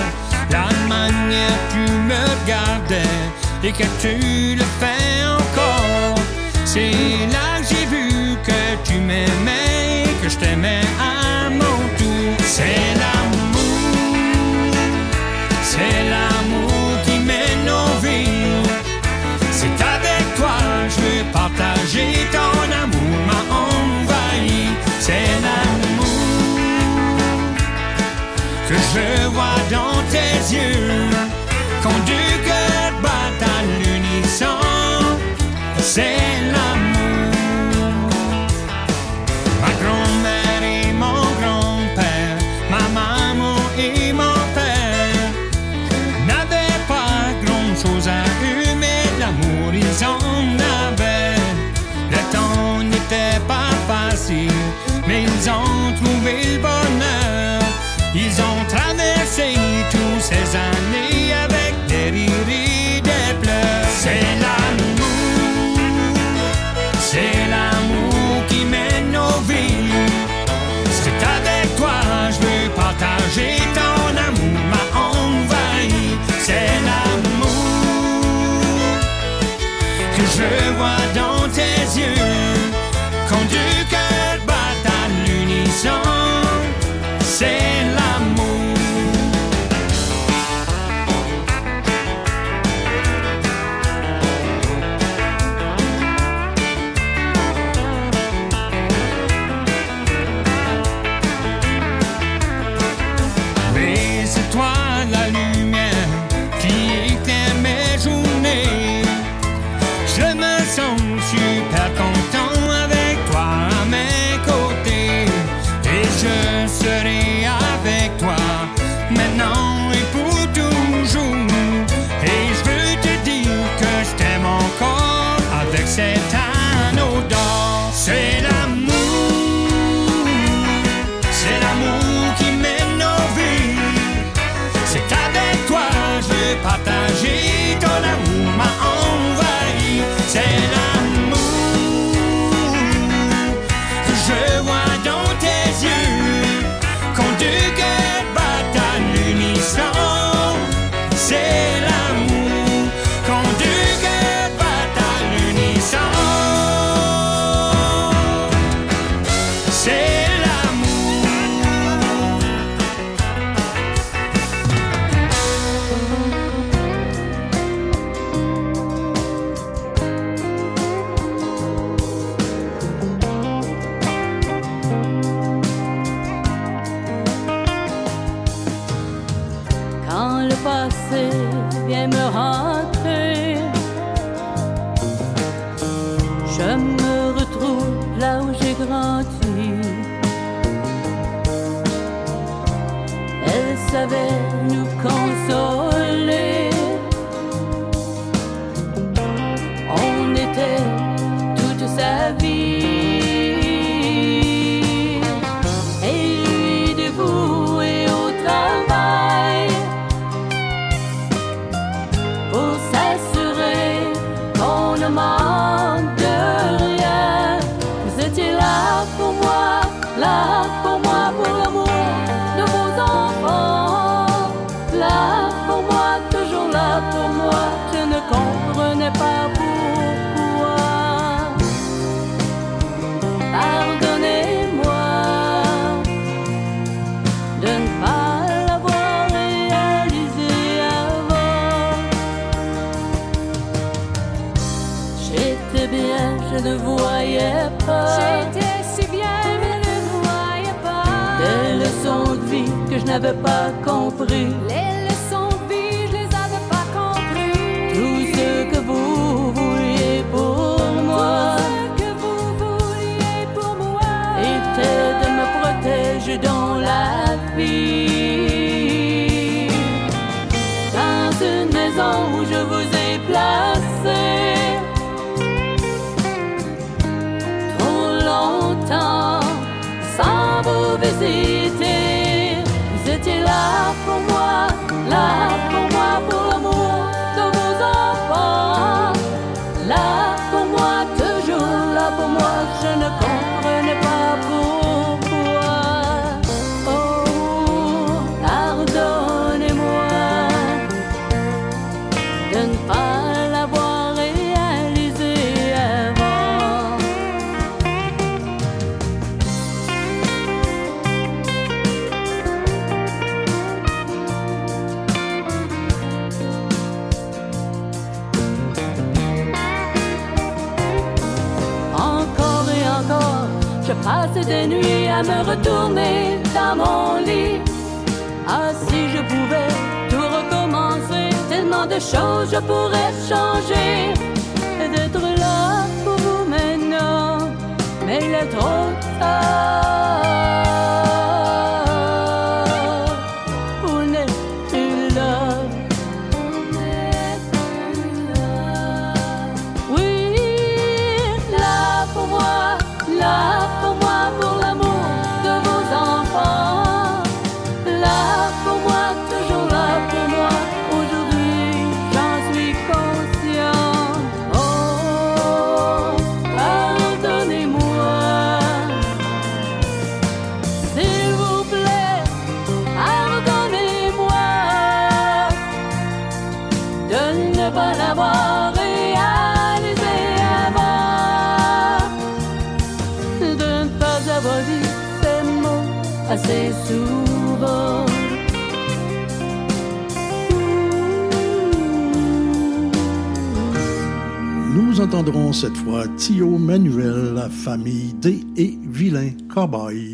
La manière tu me regardais et que tu le fais encore. C'est là que j'ai vu que tu m'aimais, que je t'aimais à mon tour. C'est l'amour, partager ton amour m'a envahi. C'est l'amour que je vois dans tes yeux. Quand deux cœurs battent à l'unisson, c'est dans surprise. des nuits à me retourner dans mon lit. Ah, si je pouvais tout recommencer, tellement de choses je pourrais changer. Et d'être là pour vous maintenant, mais il est trop tard. entendrons cette fois Thio Manuel, la famille D et Vilain Cowboy.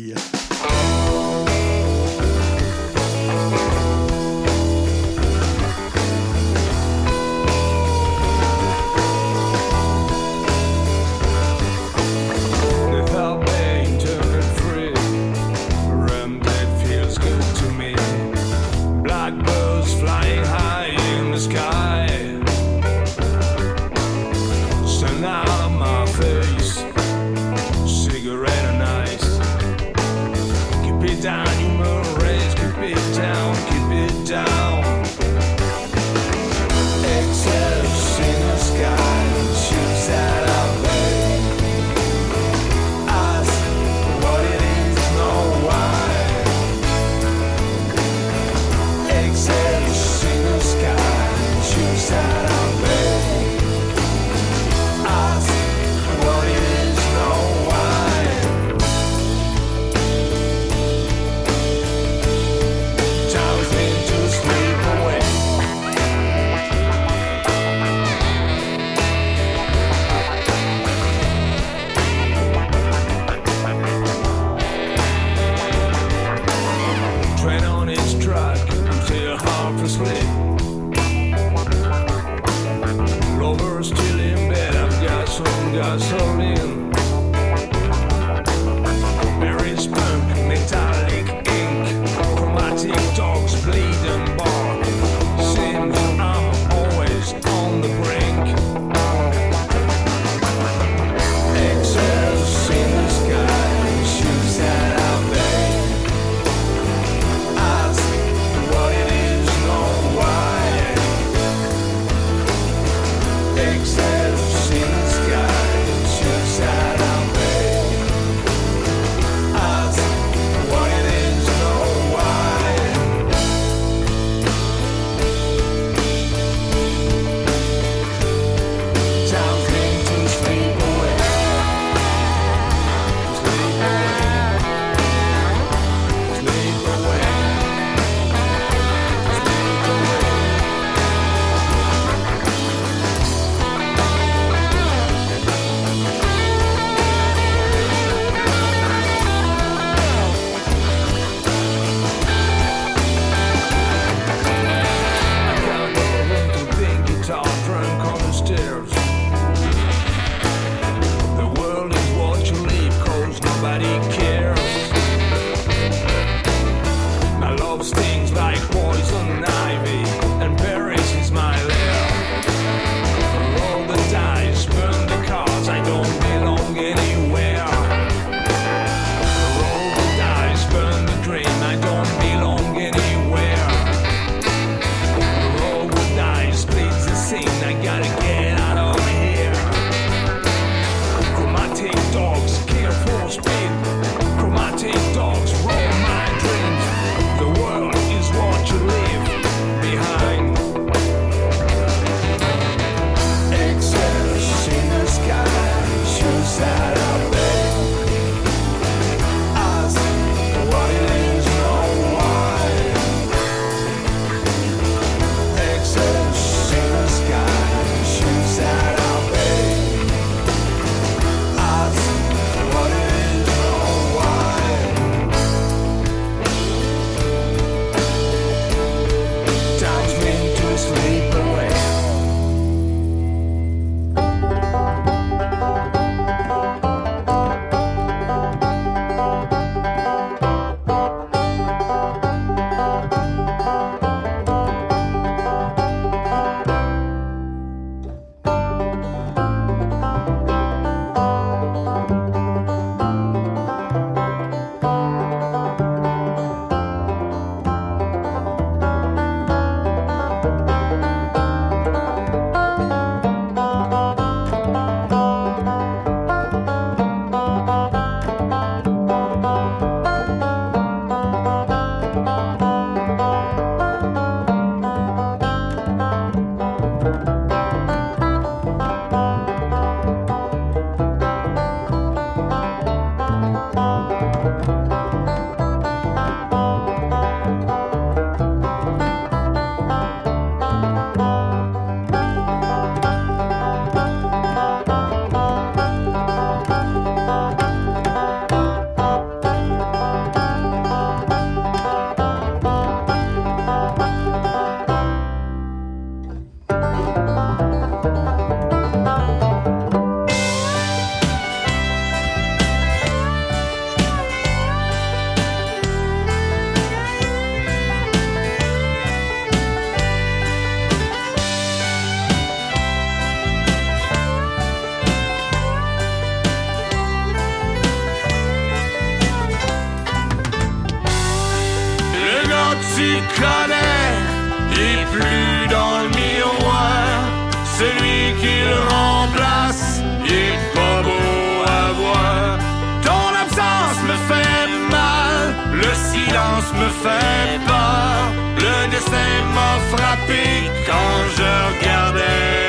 Celui qui le remplace, il est pas beau à voir. Ton absence me fait mal, le silence me fait peur. Le destin m'a frappé quand je regardais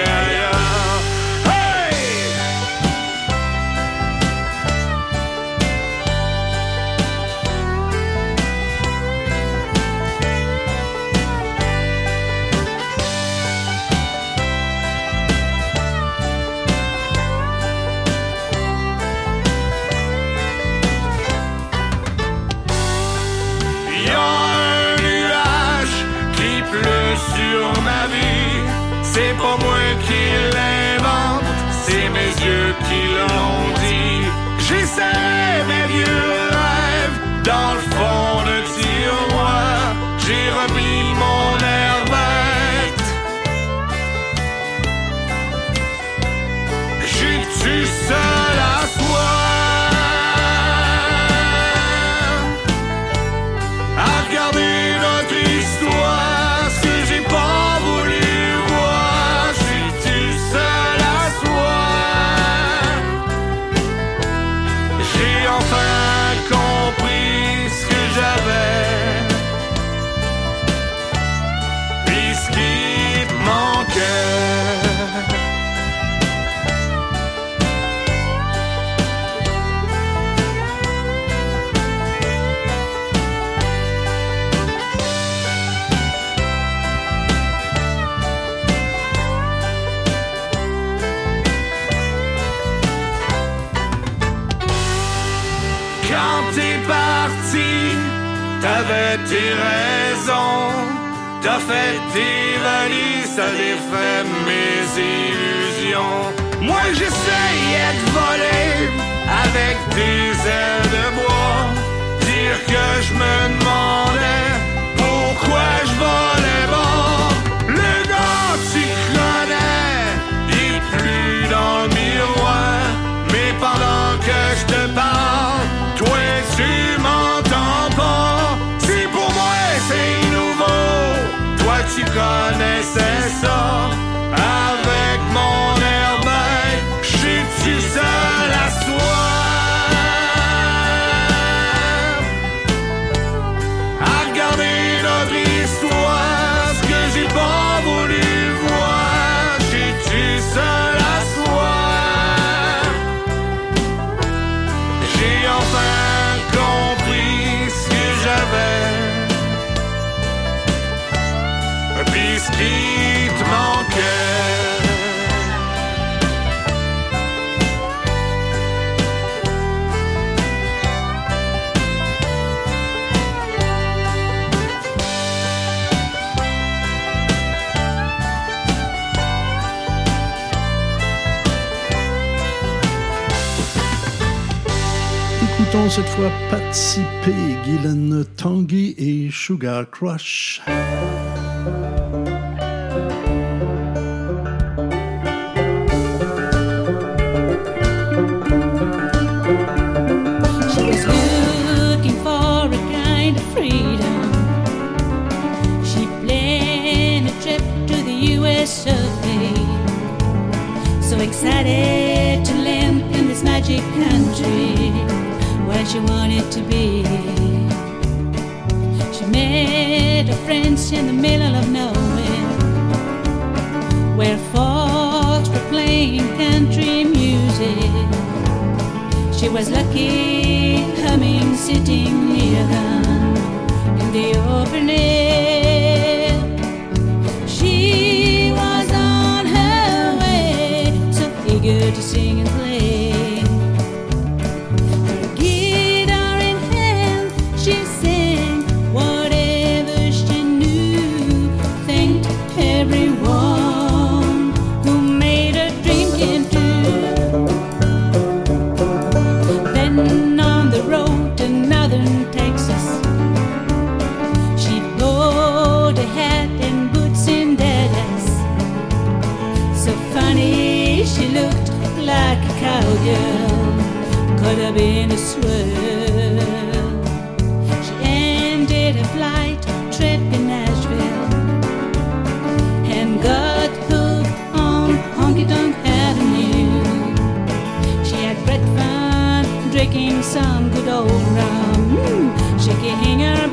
J'essaie mes vieux rêves dans tes raisons. T'as fait tes valises, ça défait mes illusions. Moi j'essayais de voler avec des ailes de bois. Dire que je me demandais pourquoi je volais bas. Le gars tu connais, il est plus dans le miroir. Mais pendant que je te parle, toi tu tu connaissais ça. Avec mon cette fois participer Guylaine Tanguy et Sugar Crush. She wanted to be. She met her friends in the middle of nowhere where folks were playing country music. She was lucky, humming, sitting near them in the open air. hanging around.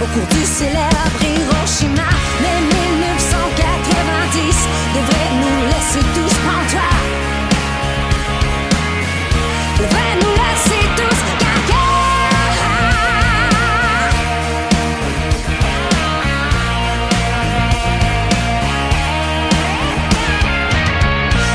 au cours du célèbre Hiroshima. Mais 1990 devrait nous laisser tous en. Devrait nous laisser tous gaga.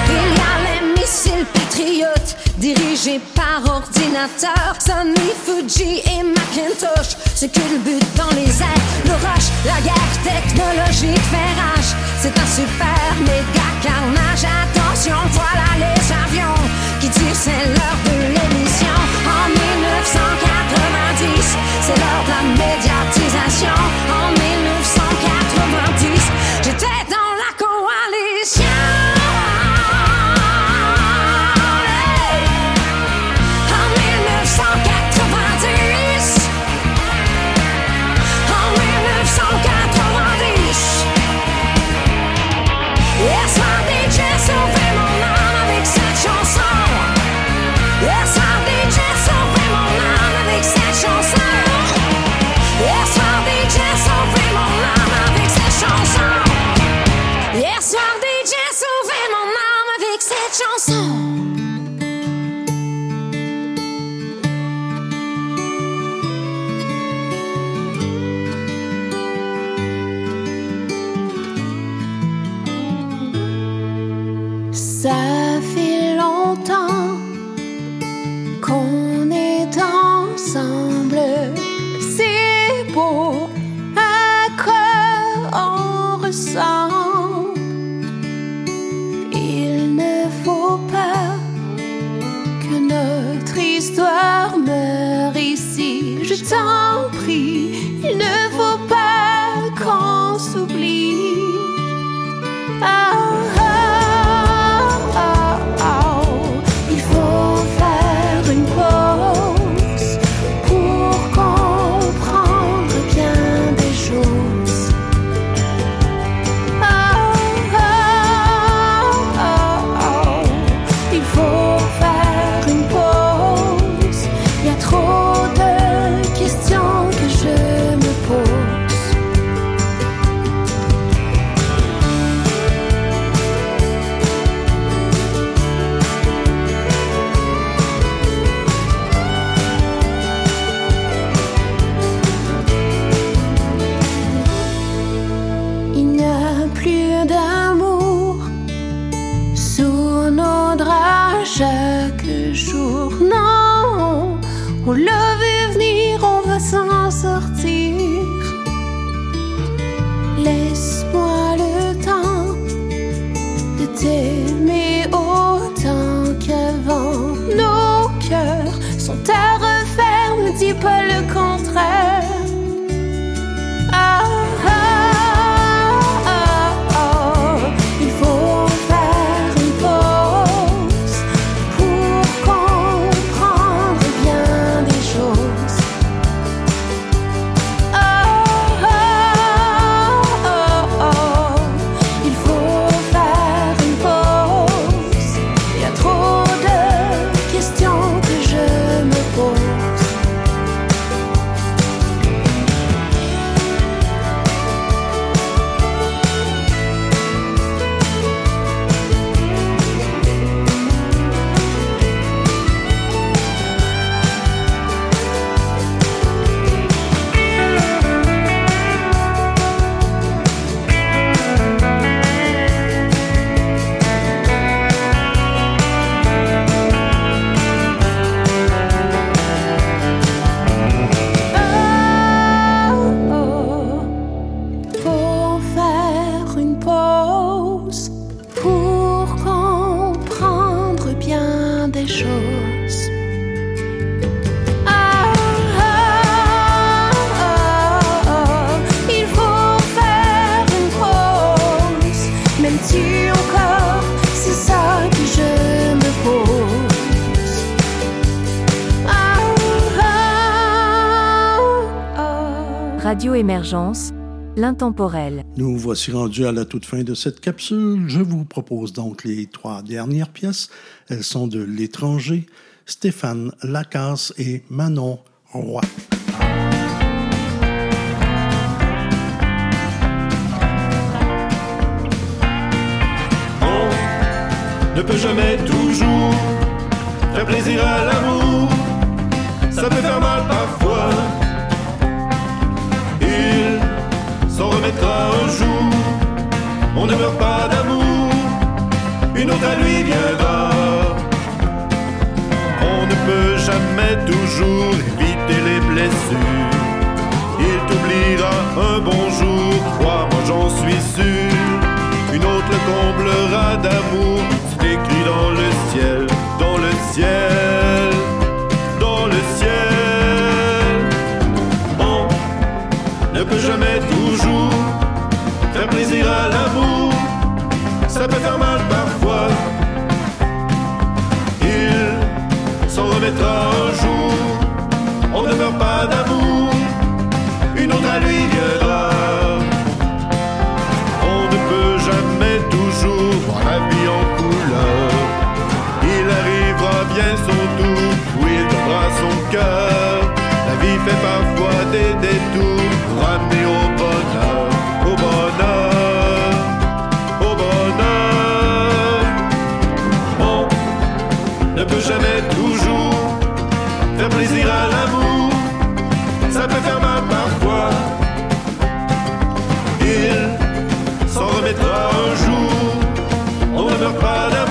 Il y a les missiles patriotes dirigés par ordinateur, Sonny Fuji et Macintosh c'est que le but dans les airs. rush, la guerre technologique fait rage. C'est un super méga carnage. Attention, voilà les avions qui tirent, c'est l'heure de l'émission. En 1990, c'est l'heure de la médiatisation. Pas le contraire. L'intemporel. Nous voici rendus à la toute fin de cette capsule. Je vous propose donc les trois dernières pièces. Elles sont de L'étranger, Stéphane Lacasse et Manon Roy. ne peut jamais ne meurt pas d'amour. Une autre à lui viendra. On ne peut jamais toujours éviter les blessures. Il t'oubliera un bon jour, crois-moi, j'en suis sûr. Une autre le comblera d'amour, c'est écrit dans le ciel, dans le ciel, dans le ciel. On ne peut jamais toujours faire plaisir à l'amour, ça peut faire mal parfois. Il s'en remettra un jour, on ne meurt pas d'amour, une autre à lui viendra. On ne peut jamais toujours voir la vie en couleur. Il arrivera bien son tour où il donnera son cœur. La vie fait parfois des détours un jour. On ne meurt pas d'amour,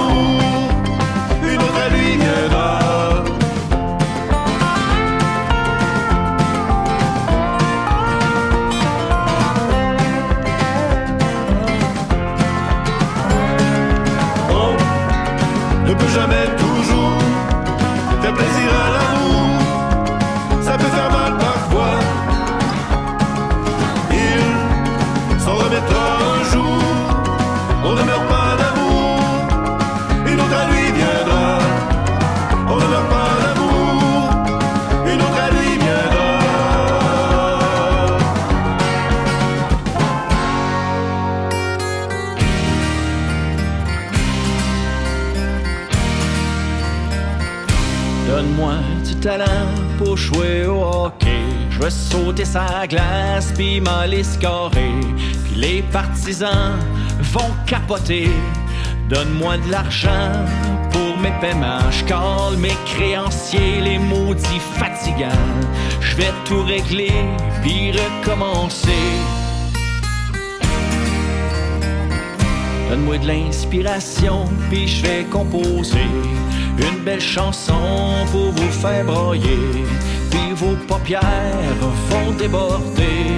Je veux sauter sa glace puis m'aller scorer. Puis les partisans vont capoter. Donne-moi de l'argent pour mes paiements. Je cale mes créanciers, les maudits fatigants. Je vais tout régler puis recommencer. Donne-moi de l'inspiration, puis je vais composer une belle chanson pour vous faire broyer. Puis vos paupières vont déborder.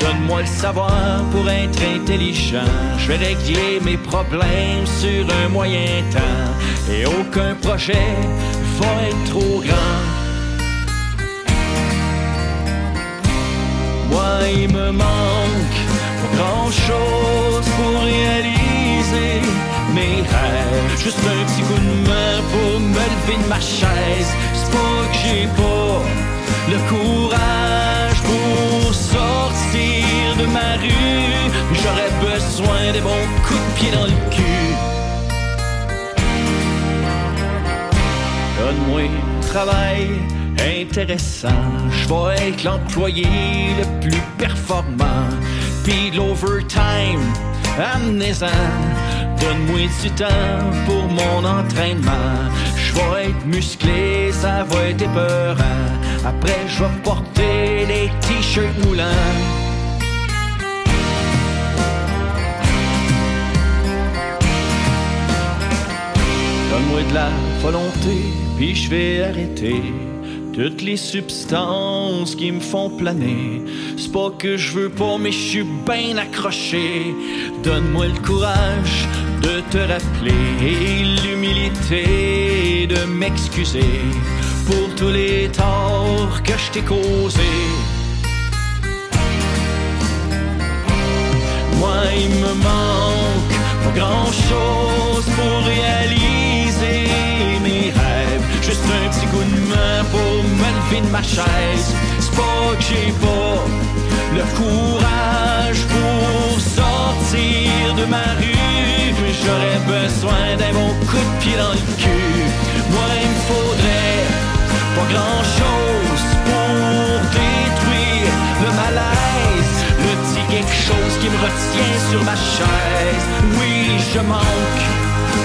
Donne-moi le savoir pour être intelligent. Je vais régler mes problèmes sur un moyen temps. Et aucun projet va être trop grand. Moi, il me manque grand chose pour réaliser mes rêves. Juste un petit coup de main pour me lever de ma chaise. C'est pas que j'ai pas le courage pour sortir de ma rue. J'aurais besoin des bons coups de pied dans le cul. Donne-moi travail intéressant. Je vais être l'employé le plus performant. Puis l'overtime, amenez-en. Donne-moi du temps pour mon entraînement. Je vais être musclé, ça va être épeurant. Après, je vais porter des t-shirts moulants. Donne-moi de la volonté, puis je vais arrêter toutes les substances qui me font planer. C'est pas que je veux pas, mais je suis bien accroché. Donne-moi le courage de te rappeler l'humilité de m'excuser pour tous les torts que je t'ai causés. Moi, il me manque pas grand chose pour réaliser mes rêves. Juste un petit coup de main pour me lever de ma chaise. C'est pas que j'ai pas le courage pour sortir de ma rue. J'aurais besoin d'un bon coup de pied dans le cul. Moi, il me faudrait pas grand chose pour détruire le malaise. Le petit quelque chose qui me retient sur ma chaise. Oui, je manque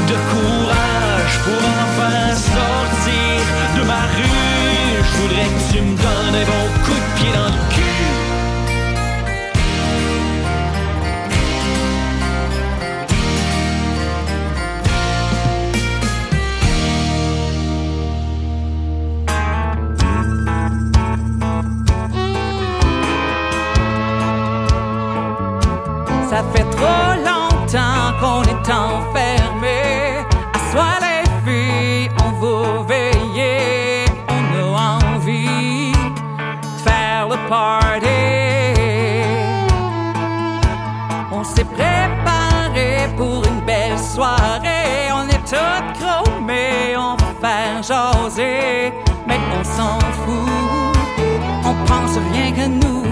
de courage pour enfin sortir de ma rue. Je voudrais que tu me donnes un bon coup de pied dans le cul. Qu'on est enfermé. À les filles, on vous veiller. On a envie de faire le party. On s'est préparé pour une belle soirée. On est toutes chromés, on va faire jaser. Mais on s'en fout, on pense rien que nous.